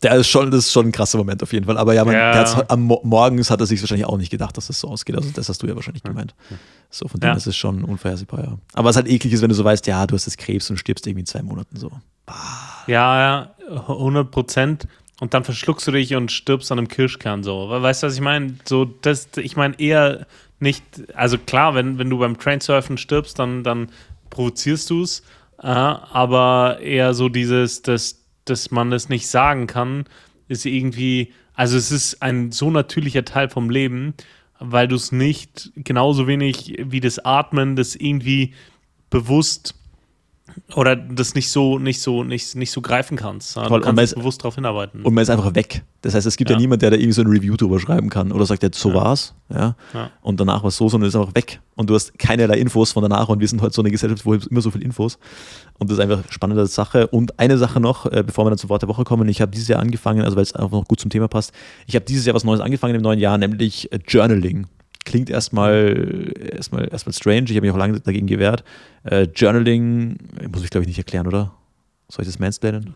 der ist schon, das ist schon ein krasser Moment auf jeden Fall. Aber ja, man,
Ja.
am Mo morgens hat er sich wahrscheinlich auch nicht gedacht, dass das so ausgeht. Also das hast du ja wahrscheinlich gemeint. So, von dem
Ja.
ist es schon unvorhersehbar, ja. Aber was halt eklig ist, wenn du so weißt, ja, du hast jetzt Krebs und stirbst irgendwie in zwei Monaten so.
Ja, ja, 100 Prozent. Und dann verschluckst du dich und stirbst an einem Kirschkern so. We- Weißt du, was ich meine? So, das, ich meine eher nicht, also klar, wenn, wenn du beim Trainsurfen stirbst, dann, dann provozierst du es. Äh, aber eher so dieses, dass, dass man es nicht sagen kann, ist irgendwie, also es ist ein so natürlicher Teil vom Leben, weil du es nicht genauso wenig wie das Atmen, das irgendwie bewusst oder das nicht so, nicht so, nicht, nicht so greifen kannst. Ja,
Voll,
Du kannst
ist-
bewusst darauf hinarbeiten.
Und man ist einfach weg. Das heißt, es gibt ja,
Ja.
niemand, der da irgendwie so ein Review drüber schreiben kann oder sagt jetzt, so
Ja.
war's. Ja.
Ja.
Und danach war es so, sondern ist einfach weg. Und du hast keinerlei Infos von danach. Und wir sind heute so eine Gesellschaft, wo immer so viel Infos. Und das ist einfach eine spannende Sache. Und eine Sache noch, äh, bevor wir dann zum Wort der Woche kommen. Ich habe dieses Jahr angefangen, also weil es einfach noch gut zum Thema passt. Ich habe dieses Jahr was Neues angefangen im neuen Jahr, nämlich äh, Journaling. Klingt erstmal erstmal erstmal strange. Ich habe mich auch lange dagegen gewehrt. Äh, Journaling muss ich glaube ich nicht erklären, oder? Soll ich das mansplainen?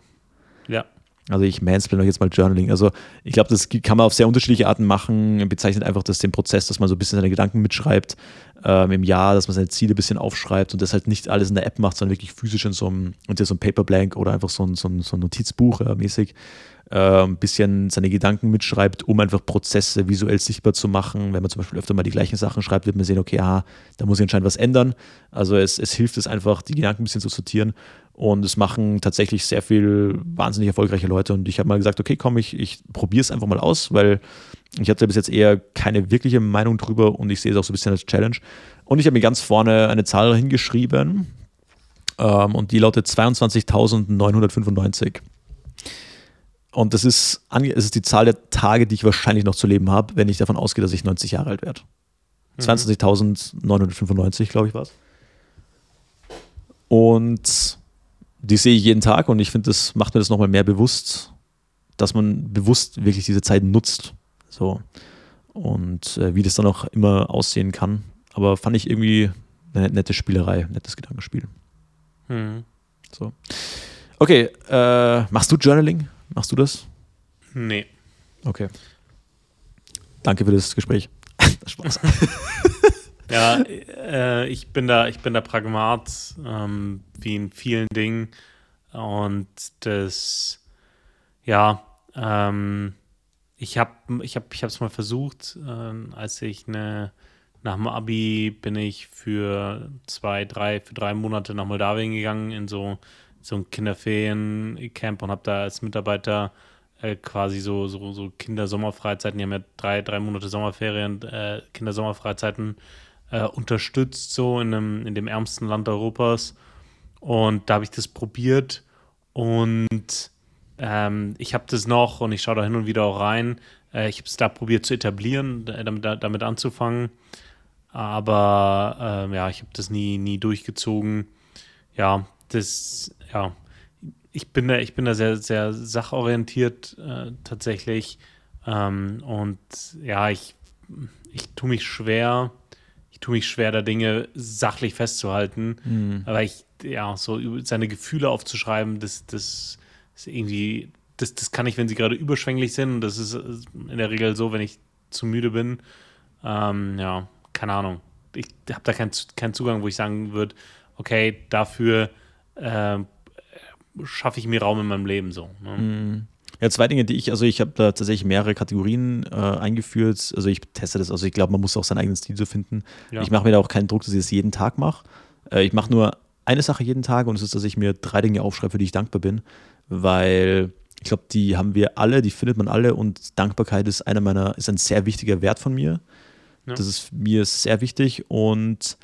ja.
Also ich mansplain euch jetzt mal Journaling. Also ich glaube, das kann man auf sehr unterschiedliche Arten machen. Bezeichnet einfach das den Prozess, dass man so ein bisschen seine Gedanken mitschreibt ähm, im Jahr, dass man seine Ziele ein bisschen aufschreibt und das halt nicht alles in der App macht, sondern wirklich physisch in so einem, in so einem Paperblank oder einfach so ein, so ein, so ein Notizbuch ja, mäßig äh, ein bisschen seine Gedanken mitschreibt, um einfach Prozesse visuell sichtbar zu machen. Wenn man zum Beispiel öfter mal die gleichen Sachen schreibt, wird man sehen, okay, aha, da muss ich anscheinend was ändern. Also es, es hilft es einfach, die Gedanken ein bisschen zu sortieren. Und es machen tatsächlich sehr viel wahnsinnig erfolgreiche Leute. Und ich habe mal gesagt, okay, komm, ich, ich probiere es einfach mal aus, weil ich hatte bis jetzt eher keine wirkliche Meinung drüber und ich sehe es auch so ein bisschen als Challenge. Und ich habe mir ganz vorne eine Zahl hingeschrieben ähm, und die lautet 22.995. Und das ist, es ist die Zahl der Tage, die ich wahrscheinlich noch zu leben habe, wenn ich davon ausgehe, dass ich 90 Jahre alt werde. 22.995, glaube ich, war es. Und die sehe ich jeden Tag und ich finde, das macht mir das nochmal mehr bewusst, dass man bewusst wirklich diese Zeit nutzt. So. Und äh, wie das dann auch immer aussehen kann. Aber fand ich irgendwie eine nette Spielerei, nettes Gedankenspiel.
Hm.
So. Okay, äh, machst du Journaling? Machst du das?
Nee.
Okay. Danke für das Gespräch. Spaß.
Ja, äh, ich bin da, ich bin da Pragmat, ähm, wie in vielen Dingen. Und das, ja, ähm, ich habe ich hab, ich es mal versucht, ähm, als ich eine, nach dem Abi bin ich für zwei, drei, für drei Monate nach Moldawien gegangen in so, so ein Kinderferiencamp und habe da als Mitarbeiter äh, quasi so, so, so Kindersommerfreizeiten, die haben ja drei, drei Monate Sommerferien, äh, Kindersommerfreizeiten äh, unterstützt, so in, einem, in dem ärmsten Land Europas. Und da habe ich das probiert und ähm, ich habe das noch und ich schaue da hin und wieder auch rein. Äh, ich habe es da probiert zu etablieren, damit, damit anzufangen. Aber ähm, ja, ich habe das nie, nie durchgezogen. Ja, das, ja, ich bin da, ich bin da sehr, sehr sachorientiert äh, tatsächlich. Ähm, und ja, ich, ich tue mich schwer, ich tue mich schwer, da Dinge sachlich festzuhalten, mhm. aber ich, ja, so seine Gefühle aufzuschreiben, das, das ist irgendwie, das, das kann ich, wenn sie gerade überschwänglich sind. Das ist in der Regel so, wenn ich zu müde bin. Ähm, ja, keine Ahnung. Ich habe da keinen kein Zugang, wo ich sagen würde, okay, dafür äh, schaffe ich mir Raum in meinem Leben so. Ne?
Mhm. Ja, zwei Dinge, die ich, also ich habe da tatsächlich mehrere Kategorien äh, eingeführt. Also ich teste das, also ich glaube, man muss auch seinen eigenen Stil so finden. Ja. Ich mache mir da auch keinen Druck, dass ich das jeden Tag mache. Äh, ich mache nur eine Sache jeden Tag und es ist, dass ich mir drei Dinge aufschreibe, für die ich dankbar bin, weil ich glaube, die haben wir alle, die findet man alle und Dankbarkeit ist einer meiner, ist ein sehr wichtiger Wert von mir. Ja. Das ist mir sehr wichtig und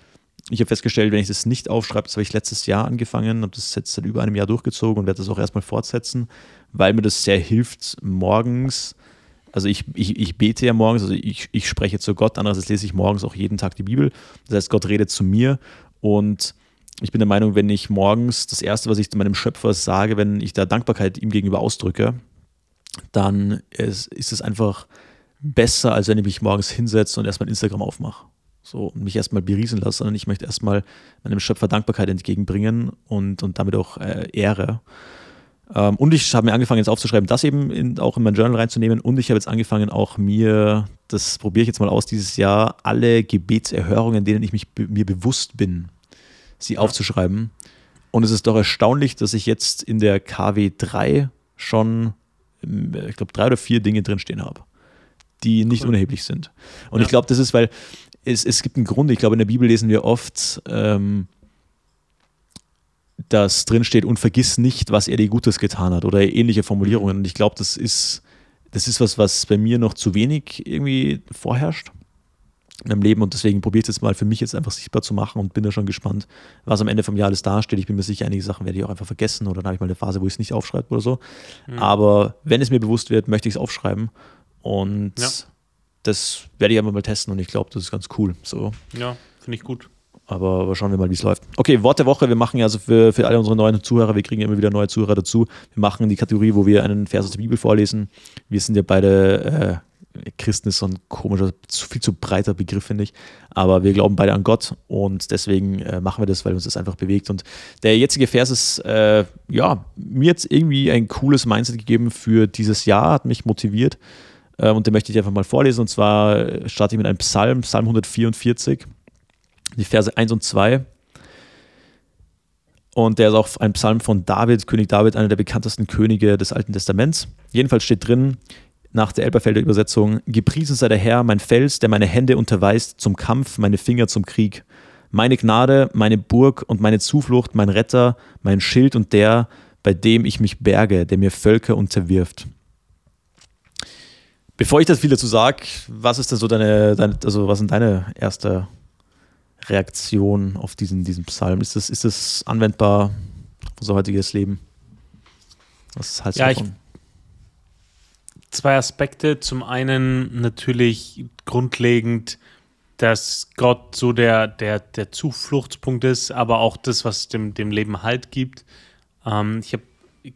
ich habe festgestellt, wenn ich das nicht aufschreibe, das habe ich letztes Jahr angefangen, habe das jetzt seit über einem Jahr durchgezogen und werde das auch erstmal fortsetzen, weil mir das sehr hilft, morgens, also ich, ich, ich bete ja morgens, also ich, ich spreche zu Gott, andererseits lese ich morgens auch jeden Tag die Bibel. Das heißt, Gott redet zu mir und ich bin der Meinung, wenn ich morgens das Erste, was ich zu meinem Schöpfer sage, wenn ich da Dankbarkeit ihm gegenüber ausdrücke, dann ist, ist es einfach besser, als wenn ich mich morgens hinsetze und erstmal Instagram aufmache so und mich erstmal beriesen lasse, sondern ich möchte erstmal meinem Schöpfer Dankbarkeit entgegenbringen und, und damit auch äh, Ehre. Ähm, und ich habe mir angefangen, jetzt aufzuschreiben, das eben in, auch in mein Journal reinzunehmen. Und ich habe jetzt angefangen, auch mir, das probiere ich jetzt mal aus dieses Jahr, alle Gebetserhörungen, denen ich mich mir bewusst bin, sie ja. aufzuschreiben. Und es ist doch erstaunlich, dass ich jetzt in der KW 3 schon, äh, ich glaube, drei oder vier Dinge drinstehen habe, die nicht cool. unerheblich sind. Und ja. ich glaube, das ist, weil es, es gibt einen Grund, ich glaube, in der Bibel lesen wir oft, ähm, dass drin steht, und vergiss nicht, was er dir Gutes getan hat oder ähnliche Formulierungen. Und ich glaube, das ist, das ist was, was bei mir noch zu wenig irgendwie vorherrscht in meinem Leben und deswegen probiere ich es jetzt mal für mich jetzt einfach sichtbar zu machen und bin da schon gespannt, was am Ende vom Jahr alles dasteht. Ich bin mir sicher, einige Sachen werde ich auch einfach vergessen oder dann habe ich mal eine Phase, wo ich es nicht aufschreibe oder so. Mhm. Aber wenn es mir bewusst wird, möchte ich es aufschreiben und ja das werde ich einfach mal testen und ich glaube, das ist ganz cool. So.
Ja, finde ich gut.
Aber, aber, schauen wir mal, wie es läuft. Okay, Wort der Woche. Wir machen ja also für, für alle unsere neuen Zuhörer, wir kriegen immer wieder neue Zuhörer dazu. Wir machen die Kategorie, wo wir einen Vers aus der Bibel vorlesen. Wir sind ja beide, äh, Christen ist so ein komischer, viel zu breiter Begriff, finde ich. Aber wir glauben beide an Gott und deswegen äh, machen wir das, weil uns das einfach bewegt. Und der jetzige Vers ist, äh, ja, mir jetzt irgendwie ein cooles Mindset gegeben für dieses Jahr, hat mich motiviert. Ähm, und den möchte ich einfach mal vorlesen. Und zwar starte ich mit einem Psalm, Psalm 144, die Verse 1 und 2. Und der ist auch ein Psalm von David, König David, einer der bekanntesten Könige des Alten Testaments. Jedenfalls steht drin, nach der Elberfelder Übersetzung, Gepriesen sei der Herr, mein Fels, der meine Hände unterweist zum Kampf, meine Finger zum Krieg. Meine Gnade, meine Burg und meine Zuflucht, mein Retter, mein Schild und der, bei dem ich mich berge, der mir Völker unterwirft. Bevor ich das viel dazu sage, was ist denn so deine, deine, also was sind deine erste Reaktion auf diesen, diesen Psalm? Ist das, ist das anwendbar auf unser heutiges Leben?
Was heißt ja, davon? Ich, zwei Aspekte. Zum einen natürlich grundlegend, dass Gott so der, der, der Zufluchtspunkt ist, aber auch das, was dem, dem Leben Halt gibt. Ähm, ich habe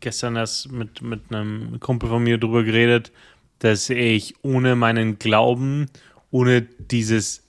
gestern erst mit, mit einem Kumpel von mir drüber geredet, dass ich ohne meinen Glauben, ohne dieses,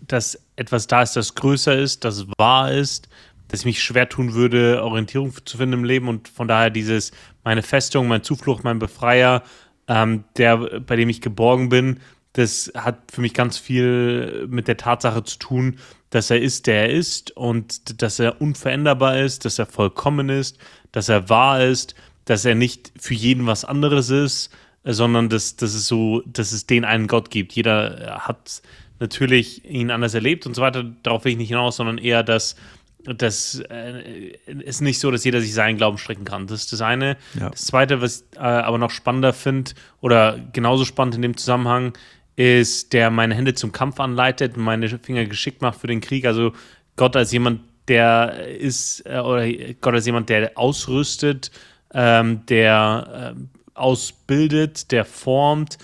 dass etwas da ist, das größer ist, das wahr ist, dass ich mich schwer tun würde, Orientierung zu finden im Leben. Und von daher dieses, meine Festung, mein Zuflucht, mein Befreier, ähm, der, bei dem ich geborgen bin, das hat für mich ganz viel mit der Tatsache zu tun, dass er ist, der er ist und dass er unveränderbar ist, dass er vollkommen ist, dass er wahr ist, dass er nicht für jeden was anderes ist, sondern dass, dass es so, dass es den einen Gott gibt. Jeder hat natürlich ihn anders erlebt und so weiter. Darauf will ich nicht hinaus, sondern eher, dass das äh, ist nicht so, dass jeder sich seinen Glauben strecken kann. Das ist das eine. Ja. Das zweite, was ich äh, aber noch spannender finde, oder genauso spannend in dem Zusammenhang, ist, der meine Hände zum Kampf anleitet und meine Finger geschickt macht für den Krieg. Also Gott als jemand, der ist, äh, oder Gott als jemand, der ausrüstet, ähm, der äh, ausbildet, der formt,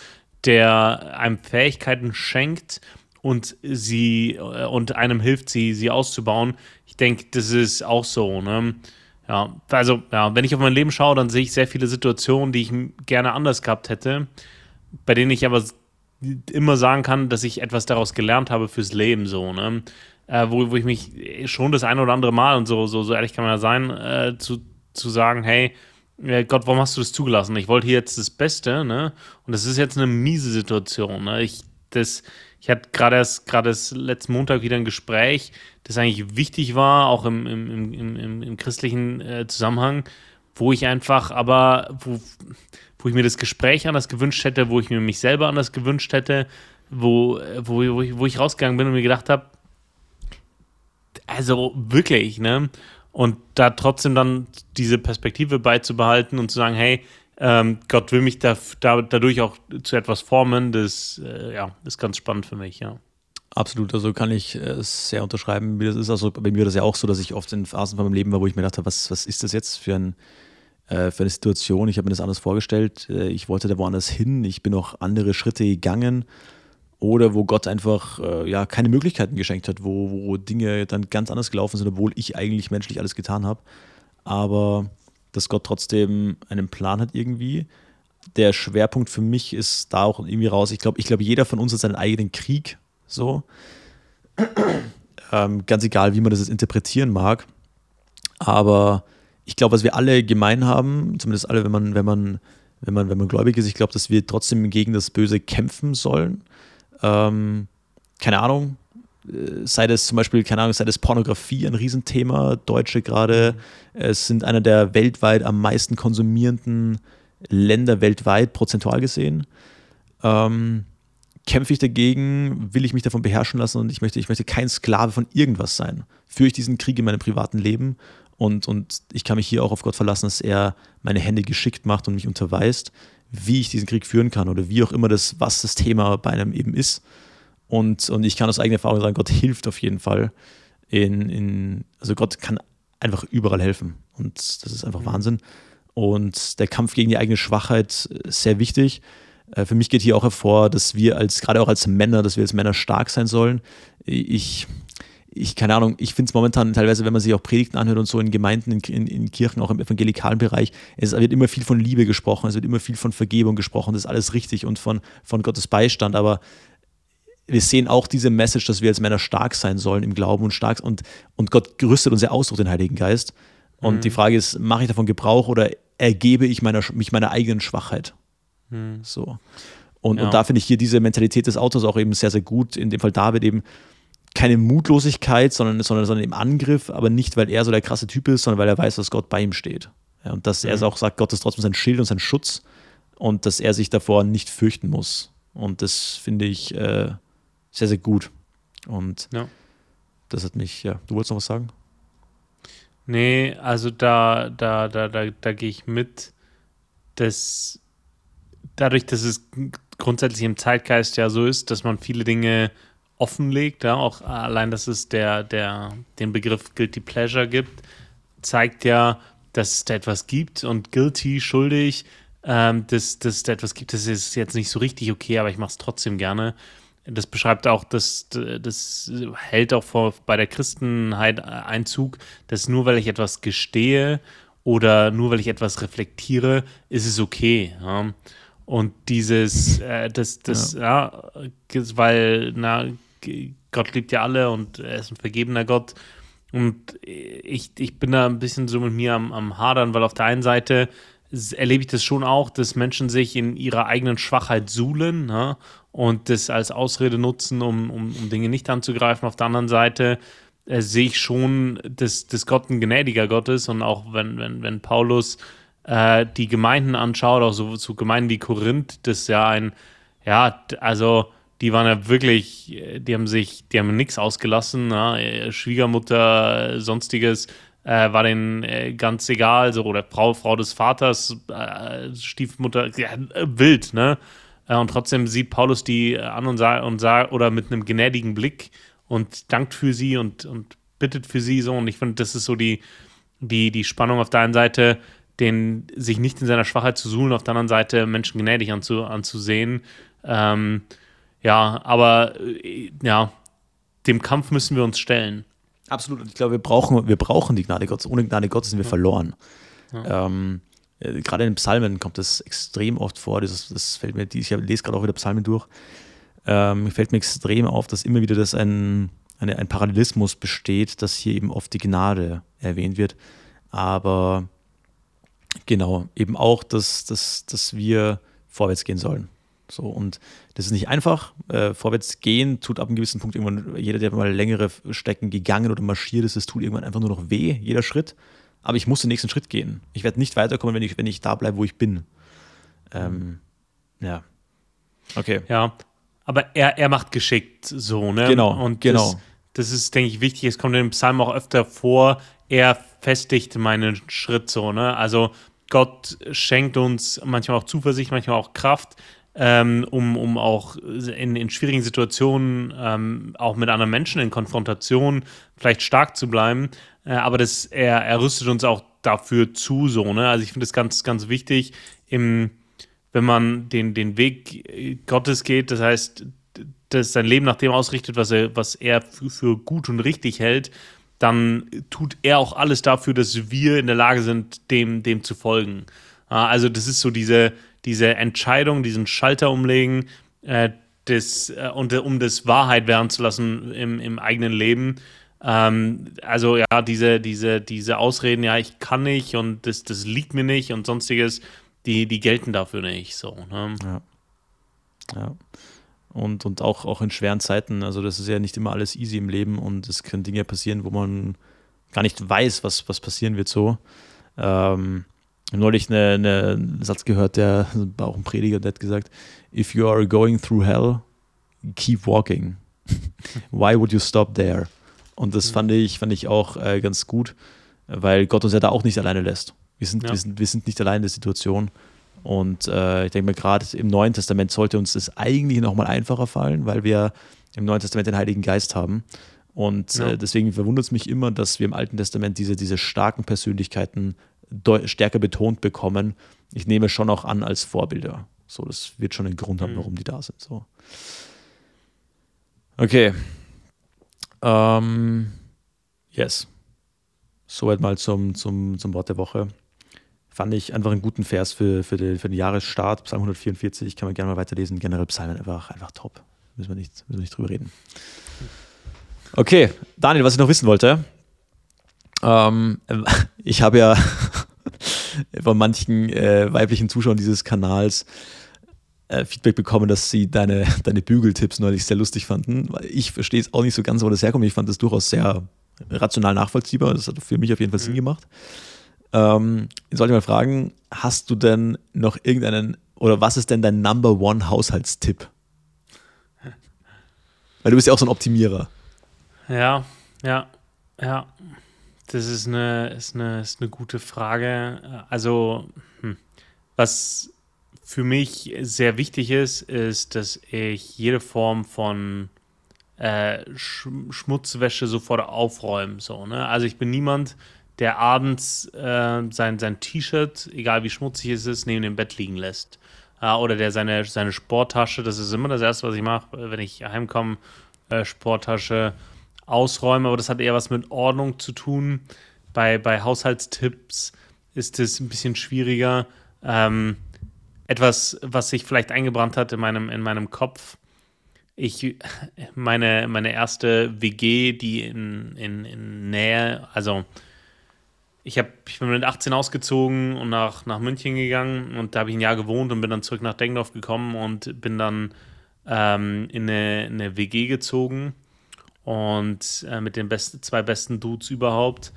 der einem Fähigkeiten schenkt und sie äh, und einem hilft, sie, sie auszubauen. Ich denke, das ist auch so. Ne? Ja, also, ja, wenn ich auf mein Leben schaue, dann sehe ich sehr viele Situationen, die ich gerne anders gehabt hätte, bei denen ich aber immer sagen kann, dass ich etwas daraus gelernt habe fürs Leben, so, ne? Äh, wo, wo ich mich schon das ein oder andere Mal, und so, so, so ehrlich kann man ja sein, äh, zu, zu sagen, hey, äh, Gott, warum hast du das zugelassen? Ich wollte hier jetzt das Beste, ne? Und das ist jetzt eine miese Situation, ne? Ich, das, ich hatte gerade erst, gerade letzten Montag wieder ein Gespräch, das eigentlich wichtig war, auch im, im, im, im, im christlichen äh, Zusammenhang, wo ich einfach aber, wo, wo ich mir das Gespräch anders gewünscht hätte, wo ich mir mich selber anders gewünscht hätte, wo, wo, wo, ich, wo ich rausgegangen bin und mir gedacht habe, also wirklich, ne? Und da trotzdem dann diese Perspektive beizubehalten und zu sagen, hey, ähm, Gott will mich da, da, dadurch auch zu etwas formen, das äh, ja, ist ganz spannend für mich, ja.
Absolut, also kann ich äh, sehr unterschreiben, wie das ist. Also bei mir war das ja auch so, dass ich oft in Phasen von meinem Leben war, wo ich mir dachte, was, was ist das jetzt für, ein, äh, für eine Situation? Ich habe mir das anders vorgestellt. Äh, ich wollte da woanders hin. Ich bin auch andere Schritte gegangen oder wo Gott einfach äh, ja, keine Möglichkeiten geschenkt hat, wo, wo Dinge dann ganz anders gelaufen sind, obwohl ich eigentlich menschlich alles getan habe. Aber dass Gott trotzdem einen Plan hat irgendwie. Der Schwerpunkt für mich ist da auch irgendwie raus. Ich glaube, ich glaube, jeder von uns hat seinen eigenen Krieg. So. Ähm, ganz egal, wie man das jetzt interpretieren mag. Aber ich glaube, was wir alle gemein haben, zumindest alle, wenn man, wenn man, wenn man, wenn man gläubig ist, ich glaube, dass wir trotzdem gegen das Böse kämpfen sollen ähm, keine Ahnung, äh, sei das zum Beispiel, keine Ahnung, sei das Pornografie ein Riesenthema, Deutsche gerade, mhm. es sind einer der weltweit am meisten konsumierenden Länder weltweit, prozentual gesehen. Ähm, kämpfe ich dagegen, will ich mich davon beherrschen lassen und ich möchte, ich möchte kein Sklave von irgendwas sein. Führe ich diesen Krieg in meinem privaten Leben und, und ich kann mich hier auch auf Gott verlassen, dass er meine Hände geschickt macht und mich unterweist wie ich diesen Krieg führen kann oder wie auch immer das, was das Thema bei einem eben ist. Und, und ich kann aus eigener Erfahrung sagen, Gott hilft auf jeden Fall. In, in, also Gott kann einfach überall helfen. Und das ist einfach mhm. Wahnsinn. Und der Kampf gegen die eigene Schwachheit ist sehr wichtig. Äh, für mich geht hier auch hervor, dass wir als, gerade auch als Männer, dass wir als Männer stark sein sollen. Ich, ich, keine Ahnung, ich finde es momentan teilweise, wenn man sich auch Predigten anhört und so in Gemeinden, in, in, in, Kirchen, auch im evangelikalen Bereich, es wird immer viel von Liebe gesprochen, es wird immer viel von Vergebung gesprochen, das ist alles richtig und von, von Gottes Beistand, aber wir sehen auch diese Message, dass wir als Männer stark sein sollen im Glauben und stark und, und Gott gerüstet uns ja aus durch den Heiligen Geist. Und mhm. die Frage ist, mache ich davon Gebrauch oder ergebe ich meiner, mich meiner eigenen Schwachheit? Mhm. So. Und, ja. und da finde ich hier diese Mentalität des Autors auch eben sehr, sehr gut. In dem Fall David eben, keine Mutlosigkeit, sondern, sondern, sondern im Angriff, aber nicht, weil er so der krasse Typ ist, sondern weil er weiß, dass Gott bei ihm steht. Ja, und dass mhm. er auch sagt, Gott ist trotzdem sein Schild und sein Schutz und dass er sich davor nicht fürchten muss. Und das finde ich äh, sehr, sehr gut. Und ja. das hat mich, ja, du wolltest noch was sagen?
Nee, also da, da, da, da, da gehe ich mit, dass dadurch, dass es grundsätzlich im Zeitgeist ja so ist, dass man viele Dinge offenlegt, ja, auch allein, dass es der, der, den Begriff Guilty Pleasure gibt, zeigt ja, dass es da etwas gibt und guilty, schuldig, ähm, dass, dass es da etwas gibt, das ist jetzt nicht so richtig okay, aber ich mache es trotzdem gerne. Das beschreibt auch, dass das hält auch vor, bei der Christenheit Einzug, dass nur weil ich etwas gestehe oder nur weil ich etwas reflektiere, ist es okay. Ja. Und dieses, äh, das, das, ja. ja, weil, na, Gott liebt ja alle und er ist ein vergebener Gott. Und ich, ich bin da ein bisschen so mit mir am, am Hadern, weil auf der einen Seite erlebe ich das schon auch, dass Menschen sich in ihrer eigenen Schwachheit suhlen ne? und das als Ausrede nutzen, um, um, um Dinge nicht anzugreifen. Auf der anderen Seite äh, sehe ich schon, dass, dass Gott ein gnädiger Gott ist und auch wenn, wenn, wenn Paulus äh, die Gemeinden anschaut, auch so, so Gemeinden wie Korinth, das ist ja ein, ja, also die waren ja wirklich, die haben sich, die haben nichts ausgelassen. Ne? Schwiegermutter, sonstiges äh, war denen äh, ganz egal, so oder Frau, Frau des Vaters, äh, Stiefmutter, ja, wild, ne? Äh, und trotzdem sieht Paulus die an und sagt, und sagt, oder mit einem gnädigen Blick und dankt für sie und, und bittet für sie so. Und ich finde, das ist so die, die, die Spannung auf der einen Seite, den sich nicht in seiner Schwachheit zu suhlen, auf der anderen Seite Menschen gnädig anzu, anzusehen. Ähm, ja, aber äh, ja, dem Kampf müssen wir uns stellen.
Absolut. Und ich glaube, wir brauchen, wir brauchen die Gnade Gottes. Ohne Gnade Gottes sind wir ja. verloren. Ja. Ähm, äh, gerade in den Psalmen kommt das extrem oft vor. Das, das fällt mir, ich lese gerade auch wieder Psalmen durch. Ähm, fällt mir extrem auf, dass immer wieder das ein, eine, ein Parallelismus besteht, dass hier eben oft die Gnade erwähnt wird. Aber genau, eben auch, dass, dass, dass wir vorwärts gehen sollen. So, und das ist nicht einfach. Äh, vorwärts gehen tut ab einem gewissen Punkt irgendwann, jeder, der mal längere Strecken gegangen oder marschiert ist, es tut irgendwann einfach nur noch weh, jeder Schritt. Aber ich muss den nächsten Schritt gehen. Ich werde nicht weiterkommen, wenn ich, wenn ich da bleibe, wo ich bin. Ähm, ja. Okay.
Ja, aber er, er macht geschickt so, ne?
Genau.
Und
genau.
Das, das ist, denke ich, wichtig. Es kommt in dem Psalm auch öfter vor, er festigt meinen Schritt so, ne? Also Gott schenkt uns manchmal auch Zuversicht, manchmal auch Kraft, ähm, um, um auch in, in schwierigen Situationen ähm, auch mit anderen Menschen in Konfrontation vielleicht stark zu bleiben. Äh, aber das, er, er rüstet uns auch dafür zu, so, ne? Also ich finde es ganz, ganz wichtig, im, wenn man den, den Weg Gottes geht, das heißt, dass sein Leben nach dem ausrichtet, was er, was er für, für gut und richtig hält, dann tut er auch alles dafür, dass wir in der Lage sind, dem, dem zu folgen. Also das ist so diese, diese Entscheidung, diesen Schalter umlegen, äh, des, äh, und, um das Wahrheit werden zu lassen im, im eigenen Leben. Ähm, also ja, diese, diese, diese Ausreden, ja, ich kann nicht und das, das liegt mir nicht und sonstiges, die, die gelten dafür nicht so. Ne?
Ja. Ja und, und auch, auch in schweren Zeiten. Also das ist ja nicht immer alles easy im Leben und es können Dinge passieren, wo man gar nicht weiß, was, was passieren wird so. Ähm, habe neulich eine, eine, einen Satz gehört, der war auch ein Prediger, der hat gesagt, if you are going through hell, keep walking. Why would you stop there? Und das mhm. fand ich, fand ich auch äh, ganz gut, weil Gott uns ja da auch nicht alleine lässt. Wir sind, ja. wir sind, wir sind nicht allein in der Situation und äh, ich denke mir, gerade im Neuen Testament sollte uns das eigentlich nochmal einfacher fallen, weil wir im Neuen Testament den Heiligen Geist haben. Und ja. äh, deswegen verwundert es mich immer, dass wir im Alten Testament diese, diese starken Persönlichkeiten stärker betont bekommen. Ich nehme schon auch an als Vorbilder. So, das wird schon einen Grund haben, mhm. warum die da sind. So. Okay. Ähm, yes. Soweit mal zum, zum, zum Wort der Woche fand ich einfach einen guten Vers für, für, den, für den Jahresstart. Psalm 144, kann man gerne mal weiterlesen. Generell Psalmen einfach, einfach top. Müssen wir, nicht, müssen wir nicht drüber reden. Okay, Daniel, was ich noch wissen wollte. Ähm, ich habe ja von manchen äh, weiblichen Zuschauern dieses Kanals äh, Feedback bekommen, dass sie deine, deine Bügeltipps neulich sehr lustig fanden. Ich verstehe es auch nicht so ganz, wo das herkommt. Ich fand das durchaus sehr rational nachvollziehbar. Das hat für mich auf jeden Fall Sinn mhm. gemacht. Ähm, jetzt sollte ich mal fragen, hast du denn noch irgendeinen, oder was ist denn dein Number One Haushaltstipp? Weil du bist ja auch so ein Optimierer.
Ja, ja, ja. Das ist eine, ist eine, ist eine gute Frage. Also, hm. was für mich sehr wichtig ist, ist, dass ich jede Form von äh, Sch Schmutzwäsche sofort aufräume. So, ne? Also ich bin niemand, der abends äh, sein, sein T-Shirt, egal wie schmutzig es ist, neben dem Bett liegen lässt. Äh, oder der seine, seine Sporttasche, das ist immer das Erste, was ich mache, wenn ich heimkomme, äh, Sporttasche ausräume. Aber das hat eher was mit Ordnung zu tun. Bei, bei Haushaltstipps ist es ein bisschen schwieriger. Ähm, etwas, was sich vielleicht eingebrannt hat in meinem, in meinem Kopf. Ich, meine, meine erste WG, die in, in, in Nähe, also ich, hab, ich bin mit 18 ausgezogen und nach, nach München gegangen und da habe ich ein Jahr gewohnt und bin dann zurück nach Dengdorf gekommen und bin dann ähm, in, eine, in, eine, WG gezogen und äh, mit den best, zwei besten Dudes überhaupt.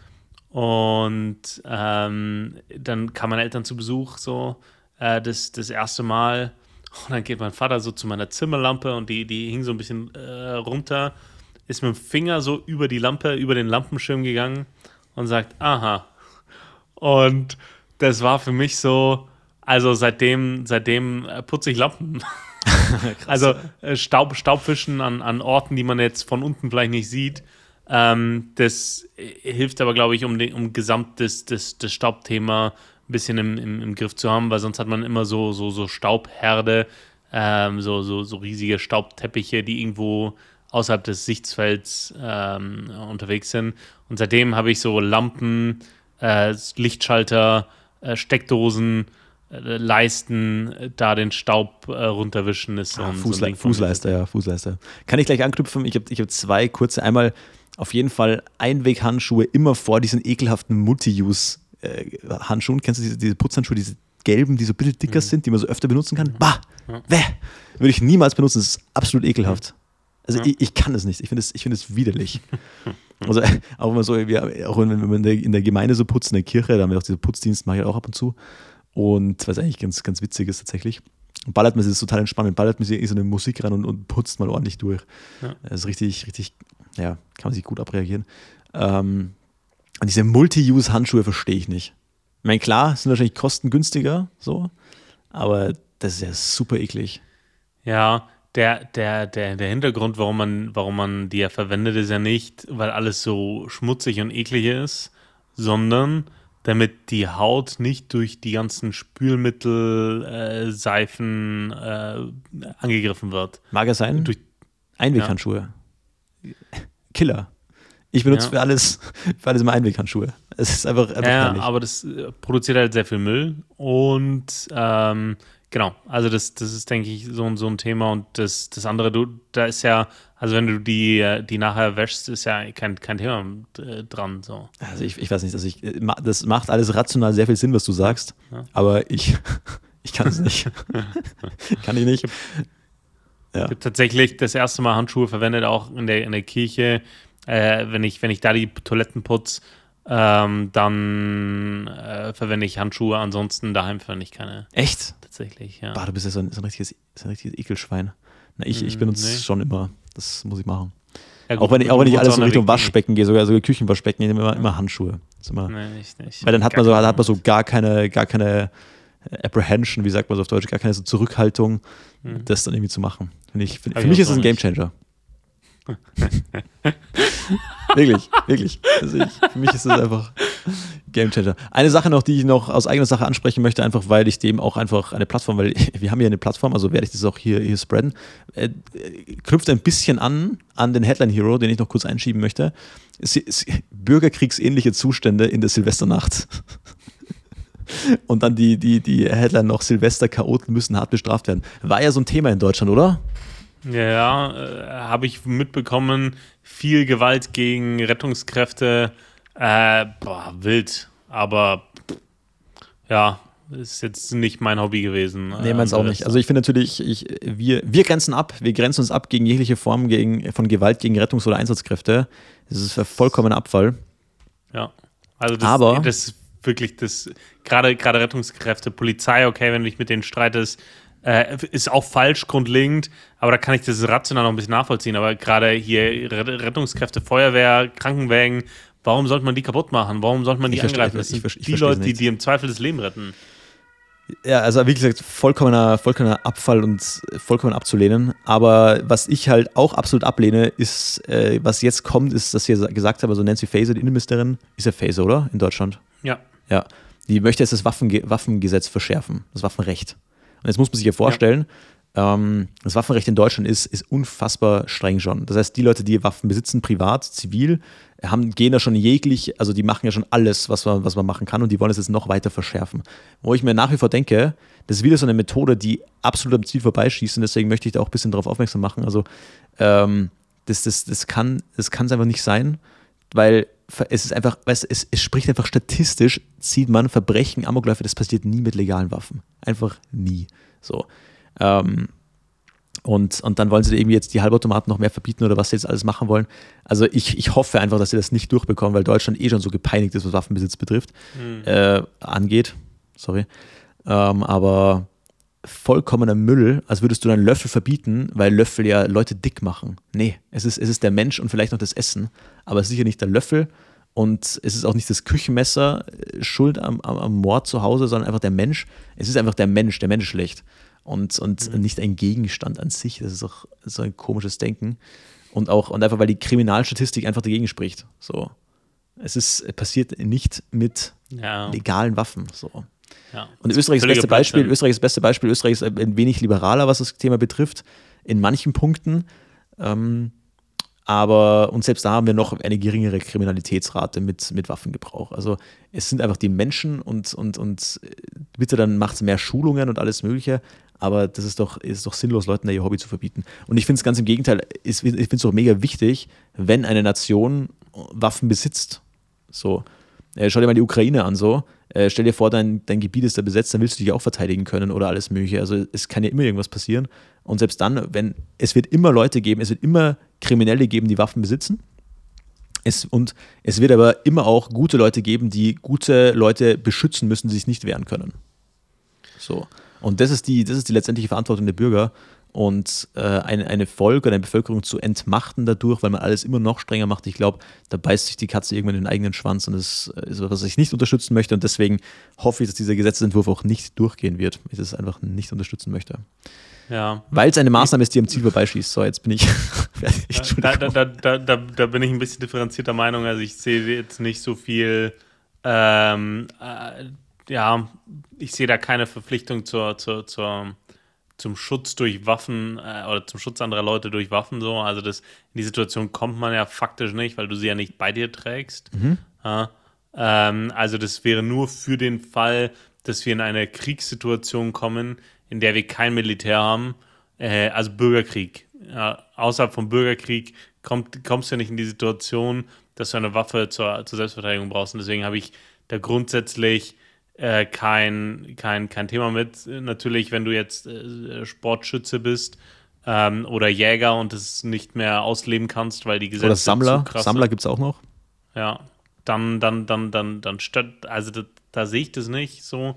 Und ähm, dann kamen meine Eltern zu Besuch, so äh, das, das erste Mal. Und dann geht mein Vater so zu meiner Zimmerlampe und die, die hing so ein bisschen äh, runter, ist mit dem Finger so über die Lampe, über den Lampenschirm gegangen und sagt, aha, und das war für mich so, also seitdem, seitdem äh, putze ich Lampen. also äh, Staub, Staubfischen an, an Orten, die man jetzt von unten vielleicht nicht sieht. Ähm, das äh, hilft aber, glaube ich, um, den, um gesamt das, das, das Staubthema ein bisschen im, im, im Griff zu haben, weil sonst hat man immer so, so, so Staubherde, ähm, so, so, so riesige Staubteppiche, die irgendwo außerhalb des Sichtfelds ähm, unterwegs sind. Und seitdem habe ich so Lampen, äh, Lichtschalter, äh, Steckdosen, Leisten, äh, da den Staub äh, runterwischen ist so
Ah, Fußle
so.
Fußleister, ja, Fußleister. Kann ich gleich anknüpfen? Ich habe ich hab zwei kurze. Einmal auf jeden Fall Einweghandschuhe immer vor diesen ekelhaften Multi-Use-Handschuhen. Kennst du diese, diese Putzhandschuhe, diese gelben, die so ein bisschen
Mhm.
dicker sind, die man so öfter benutzen kann? Bah! Wäh! Würde ich niemals benutzen. Das ist absolut ekelhaft. Also ich, ich kann es nicht. Ich finde es find widerlich. Also auch wenn man so, auch wenn wenn wir in der, in der Gemeinde so putzen, in der Kirche, da haben wir auch diesen Putzdienst, mache ich auch ab und zu. Und was eigentlich ganz, ganz witzig ist tatsächlich. Und ballert man sich das ist total entspannend, ballert man sich so eine Musik ran und, und putzt mal ordentlich durch.
Ja.
Das ist richtig, richtig, ja, kann man sich gut abreagieren. Ähm, und diese Multi-Use-Handschuhe verstehe ich nicht. Ich meine, klar, sind wahrscheinlich kostengünstiger, so, aber das ist ja super eklig.
Ja, der, der, der, der Hintergrund, warum man, warum man die ja verwendet, ist ja nicht, weil alles so schmutzig und eklig ist, sondern damit die Haut nicht durch die ganzen Spülmittel, äh, Seifen äh, angegriffen wird.
Mag er sein?
Durch,
Einweghandschuhe. Killer. Ich benutze
Ja.
für, alles, für alles immer Einweghandschuhe. Es ist einfach, einfach
ja,
herrlich.
aber das äh, produziert halt sehr viel Müll und ähm, genau, also das, das ist, denke ich, so, ein- so ein Thema und das, das andere, du, da ist ja, also wenn du die, die nachher wäschst, ist ja kein, kein Thema äh, dran, so.
Also ich, ich weiß nicht, also ich, äh, das macht alles rational sehr viel Sinn, was du sagst,
Ja.
aber ich, ich kann es nicht. kann ich nicht.
Ich habe tatsächlich das erste Mal Handschuhe verwendet, auch in der, in der Kirche. Äh, wenn, ich, wenn ich da die Toiletten putze, ähm, dann äh, verwende ich Handschuhe. Ansonsten daheim verwende ich keine.
Echt?
Tatsächlich, ja.
Bah, du bist ja so ein, so ein, richtiges, so ein richtiges Ekelschwein. Na, ich, ich
Mm,
benutze
nee.
schon immer. Das muss ich machen.
Ja,
auch
gut,
wenn ich, auch wenn ich alles
auch in
Richtung. Waschbecken gehe, sogar sogar Küchenwaschbecken, ich nehme immer, immer Handschuhe. Immer,
Nee, ich nicht.
Weil dann hat man so, hat man so gar keine, gar keine Apprehension, wie sagt man so auf Deutsch, gar keine so Zurückhaltung,
Mhm.
das dann irgendwie zu machen. Finde ich, find, für
ich
mich
auch
ist es ein. Gamechanger. wirklich, wirklich. Also ich, für mich ist es einfach Gamechanger. Eine Sache noch, die ich noch aus eigener Sache ansprechen möchte, einfach weil ich dem auch einfach eine Plattform, weil wir haben hier eine Plattform, also werde ich das auch hier, hier spreaden, äh, äh, knüpft ein bisschen an, an den Headline Hero, den ich noch kurz einschieben möchte. Bürgerkriegsähnliche Zustände in der Silvesternacht. Und dann die, die, die Headline noch Silvester-Chaoten müssen hart bestraft werden. War ja so ein Thema in Deutschland, oder?
Ja, ja äh, habe ich mitbekommen. Viel Gewalt gegen Rettungskräfte. Äh, boah, wild. Aber ja, ist jetzt nicht mein Hobby gewesen.
Nee, meins auch nicht. Also ich finde natürlich, ich, wir, wir grenzen ab, wir grenzen uns ab gegen jegliche Form gegen, von Gewalt gegen Rettungs- oder Einsatzkräfte. Das ist ein vollkommener Abfall.
Ja. Also das,
Aber-
das ist wirklich das, gerade gerade Rettungskräfte, Polizei, okay, wenn du dich mit denen streitest, äh, ist auch falsch grundlegend, aber da kann ich das rational noch ein bisschen nachvollziehen. Aber gerade hier Ret- Rettungskräfte, Feuerwehr, Krankenwägen, warum sollte man die kaputt machen? Warum sollte man die
Ich
angreifen? Das
ich
sind
verstehe- ich
die Leute, die dir im Zweifel das Leben retten.
Ja, also wie gesagt, vollkommener, vollkommener Abfall und vollkommen abzulehnen. Aber was ich halt auch absolut ablehne, ist, äh, was jetzt kommt, ist, dass wir gesagt haben, also Nancy Faeser, die Innenministerin, ist ja Faeser, oder? In Deutschland.
Ja.
Ja. Die möchte jetzt das Waffenge Waffengesetz verschärfen, das Waffenrecht. Und jetzt muss man sich ja vorstellen, ähm, das Waffenrecht in Deutschland ist, ist unfassbar streng schon. Das heißt, die Leute, die Waffen besitzen, privat, zivil, haben, gehen da schon jeglich, also die machen ja schon alles, was man, was man machen kann und die wollen es jetzt noch weiter verschärfen. Wo ich mir nach wie vor denke, das ist wieder so eine Methode, die absolut am Ziel vorbeischießt und deswegen möchte ich da auch ein bisschen darauf aufmerksam machen. Also ähm, das, das, das kann es einfach nicht sein, weil es ist einfach, weißt, es, es spricht einfach statistisch, sieht man Verbrechen, Amokläufe, das passiert nie mit legalen Waffen. Einfach nie. So. Ähm, und, und dann wollen sie irgendwie jetzt die Halbautomaten noch mehr verbieten oder was sie jetzt alles machen wollen. Also ich, ich hoffe einfach, dass sie das nicht durchbekommen, weil Deutschland eh schon so gepeinigt ist, was Waffenbesitz betrifft, äh, angeht. Sorry. Ähm, aber vollkommener Müll, als würdest du einen Löffel verbieten, weil Löffel ja Leute dick machen. Nee, es ist, es ist der Mensch und vielleicht noch das Essen, aber sicher nicht der Löffel und es ist auch nicht das Küchenmesser äh, schuld am, am, am Mord zu Hause, sondern einfach der Mensch. Es ist einfach der Mensch, der Mensch ist schlecht und, und nicht ein Gegenstand an sich. Das ist auch so ein komisches Denken. Und auch, und einfach, weil die Kriminalstatistik einfach dagegen spricht. So. Es ist passiert nicht mit
Ja.
legalen Waffen. So.
ja.
Und Österreich ist das beste Beispiel. Österreich ist das beste Beispiel. Österreich ist ein wenig liberaler, was das Thema betrifft. In manchen Punkten. Ähm, aber und selbst da haben wir noch eine geringere Kriminalitätsrate mit, mit Waffengebrauch. Also es sind einfach die Menschen und, und, und bitte dann macht es mehr Schulungen und alles Mögliche, aber das ist doch, ist doch sinnlos, Leuten ihr Hobby zu verbieten. Und ich finde es ganz im Gegenteil, ich finde es auch mega wichtig, wenn eine Nation Waffen besitzt. So, äh, schau dir mal die Ukraine an, so. Äh, stell dir vor, dein, dein Gebiet ist da besetzt, dann willst du dich auch verteidigen können oder alles Mögliche. Also es kann ja immer irgendwas passieren. Und selbst dann, wenn es wird immer Leute geben, es wird immer Kriminelle geben, die Waffen besitzen. Es, und es wird aber immer auch gute Leute geben, die gute Leute beschützen müssen, die sich nicht wehren können. So. Und das ist die, das ist die letztendliche Verantwortung der Bürger. Und äh, eine, eine Volk oder eine Bevölkerung zu entmachten dadurch, weil man alles immer noch strenger macht, ich glaube, da beißt sich die Katze irgendwann in den eigenen Schwanz und das ist was, was ich nicht unterstützen möchte. Und deswegen hoffe ich, dass dieser Gesetzentwurf auch nicht durchgehen wird, weil ich das einfach nicht unterstützen möchte.
Ja.
Weil es eine Maßnahme ist, die am Ziel vorbeischießt. So, jetzt bin ich fertig.
Da, da, da, da, da bin ich ein bisschen differenzierter Meinung. Also ich sehe jetzt nicht so viel, ähm, äh, ja, ich sehe da keine Verpflichtung zur, zur, zur, zum Schutz durch Waffen äh, oder zum Schutz anderer Leute durch Waffen so. Also das, in die Situation kommt man ja faktisch nicht, weil du sie ja nicht bei dir trägst. Mhm. Ja, ähm, also das wäre nur für den Fall, dass wir in eine Kriegssituation kommen, in der wir kein Militär haben, äh, also Bürgerkrieg. Ja, außerhalb vom Bürgerkrieg kommt, kommst du ja nicht in die Situation, dass du eine Waffe zur, zur Selbstverteidigung brauchst. Und deswegen habe ich da grundsätzlich äh, kein, kein, kein Thema mit. Natürlich, wenn du jetzt äh, Sportschütze bist ähm, oder Jäger und es nicht mehr ausleben kannst, weil die Gesetze
oder Sammler, Sammler gibt es auch noch.
Ja, dann, dann, dann, dann, dann stört, also da, da sehe ich das nicht so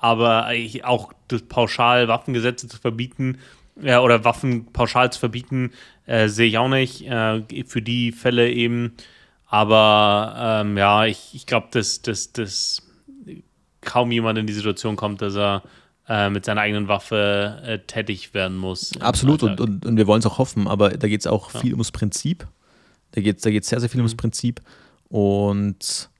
aber ich, auch das pauschal Waffengesetze zu verbieten äh, oder Waffen pauschal zu verbieten, äh, sehe ich auch nicht. Äh, für die Fälle eben. Aber ähm, ja, ich, ich glaube, dass, dass, dass kaum jemand in die Situation kommt, dass er äh, mit seiner eigenen Waffe äh, tätig werden muss.
Absolut, und, und, und, wir wollen es auch hoffen, aber da geht es auch ja. viel ums Prinzip. Da geht es da geht's sehr, sehr viel mhm. ums Prinzip. Und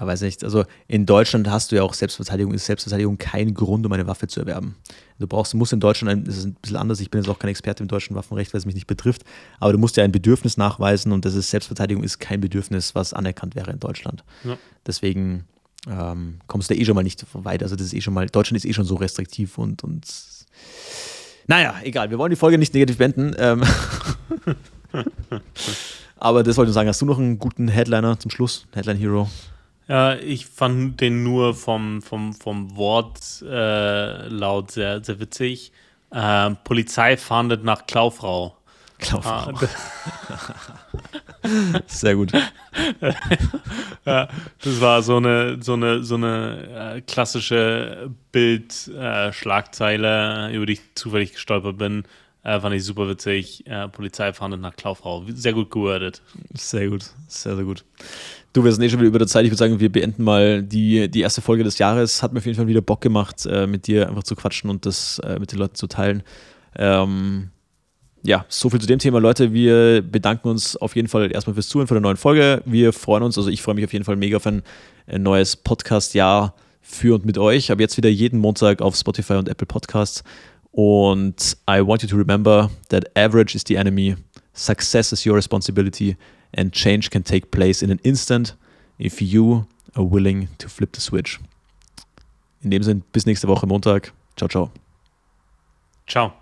ja, weiß nicht, also in Deutschland hast du ja auch Selbstverteidigung, ist Selbstverteidigung kein Grund, um eine Waffe zu erwerben. Du brauchst, musst in Deutschland, das ist ein bisschen anders, ich bin jetzt auch kein Experte im deutschen Waffenrecht, weil es mich nicht betrifft, aber du musst ja ein Bedürfnis nachweisen und das ist Selbstverteidigung ist kein Bedürfnis, was anerkannt wäre in Deutschland. Ja. Deswegen ähm, kommst du da eh schon mal nicht weit. Also das ist eh schon mal, Deutschland ist eh schon so restriktiv und, und naja, egal, wir wollen die Folge nicht negativ beenden. Ähm aber das wollte ich sagen, hast du noch einen guten Headliner zum Schluss? Headline Hero?
Ja, ich fand den nur vom, vom, vom Wort äh, sehr, sehr witzig. Äh, Polizei fahndet nach Klaufrau.
Klaufrau. Ah, sehr gut.
ja, das war so eine, so eine, so eine äh, klassische Bild-Schlagzeile, äh, über die ich zufällig gestolpert bin. Äh, fand ich super witzig. Äh, Polizei fahndet nach Klaufrau. Sehr gut gewordet.
Sehr gut. Sehr, sehr gut. Du, wir sind eh schon wieder über der Zeit. Ich würde sagen, wir beenden mal die, die erste Folge des Jahres. Hat mir auf jeden Fall wieder Bock gemacht, äh, mit dir einfach zu quatschen und das äh, mit den Leuten zu teilen. Ähm, ja, so viel zu dem Thema, Leute. Wir bedanken uns auf jeden Fall erstmal fürs Zuhören von der neuen Folge. Wir freuen uns, also ich freue mich auf jeden Fall mega auf ein, neues Podcast-Jahr für und mit euch. Aber jetzt wieder jeden Montag auf Spotify und Apple Podcasts. Und I want you to remember that average is the enemy, success is your responsibility and change can take place in an instant if you are willing to flip the switch. In dem Sinne, bis nächste Woche Montag. Ciao, ciao.
Ciao.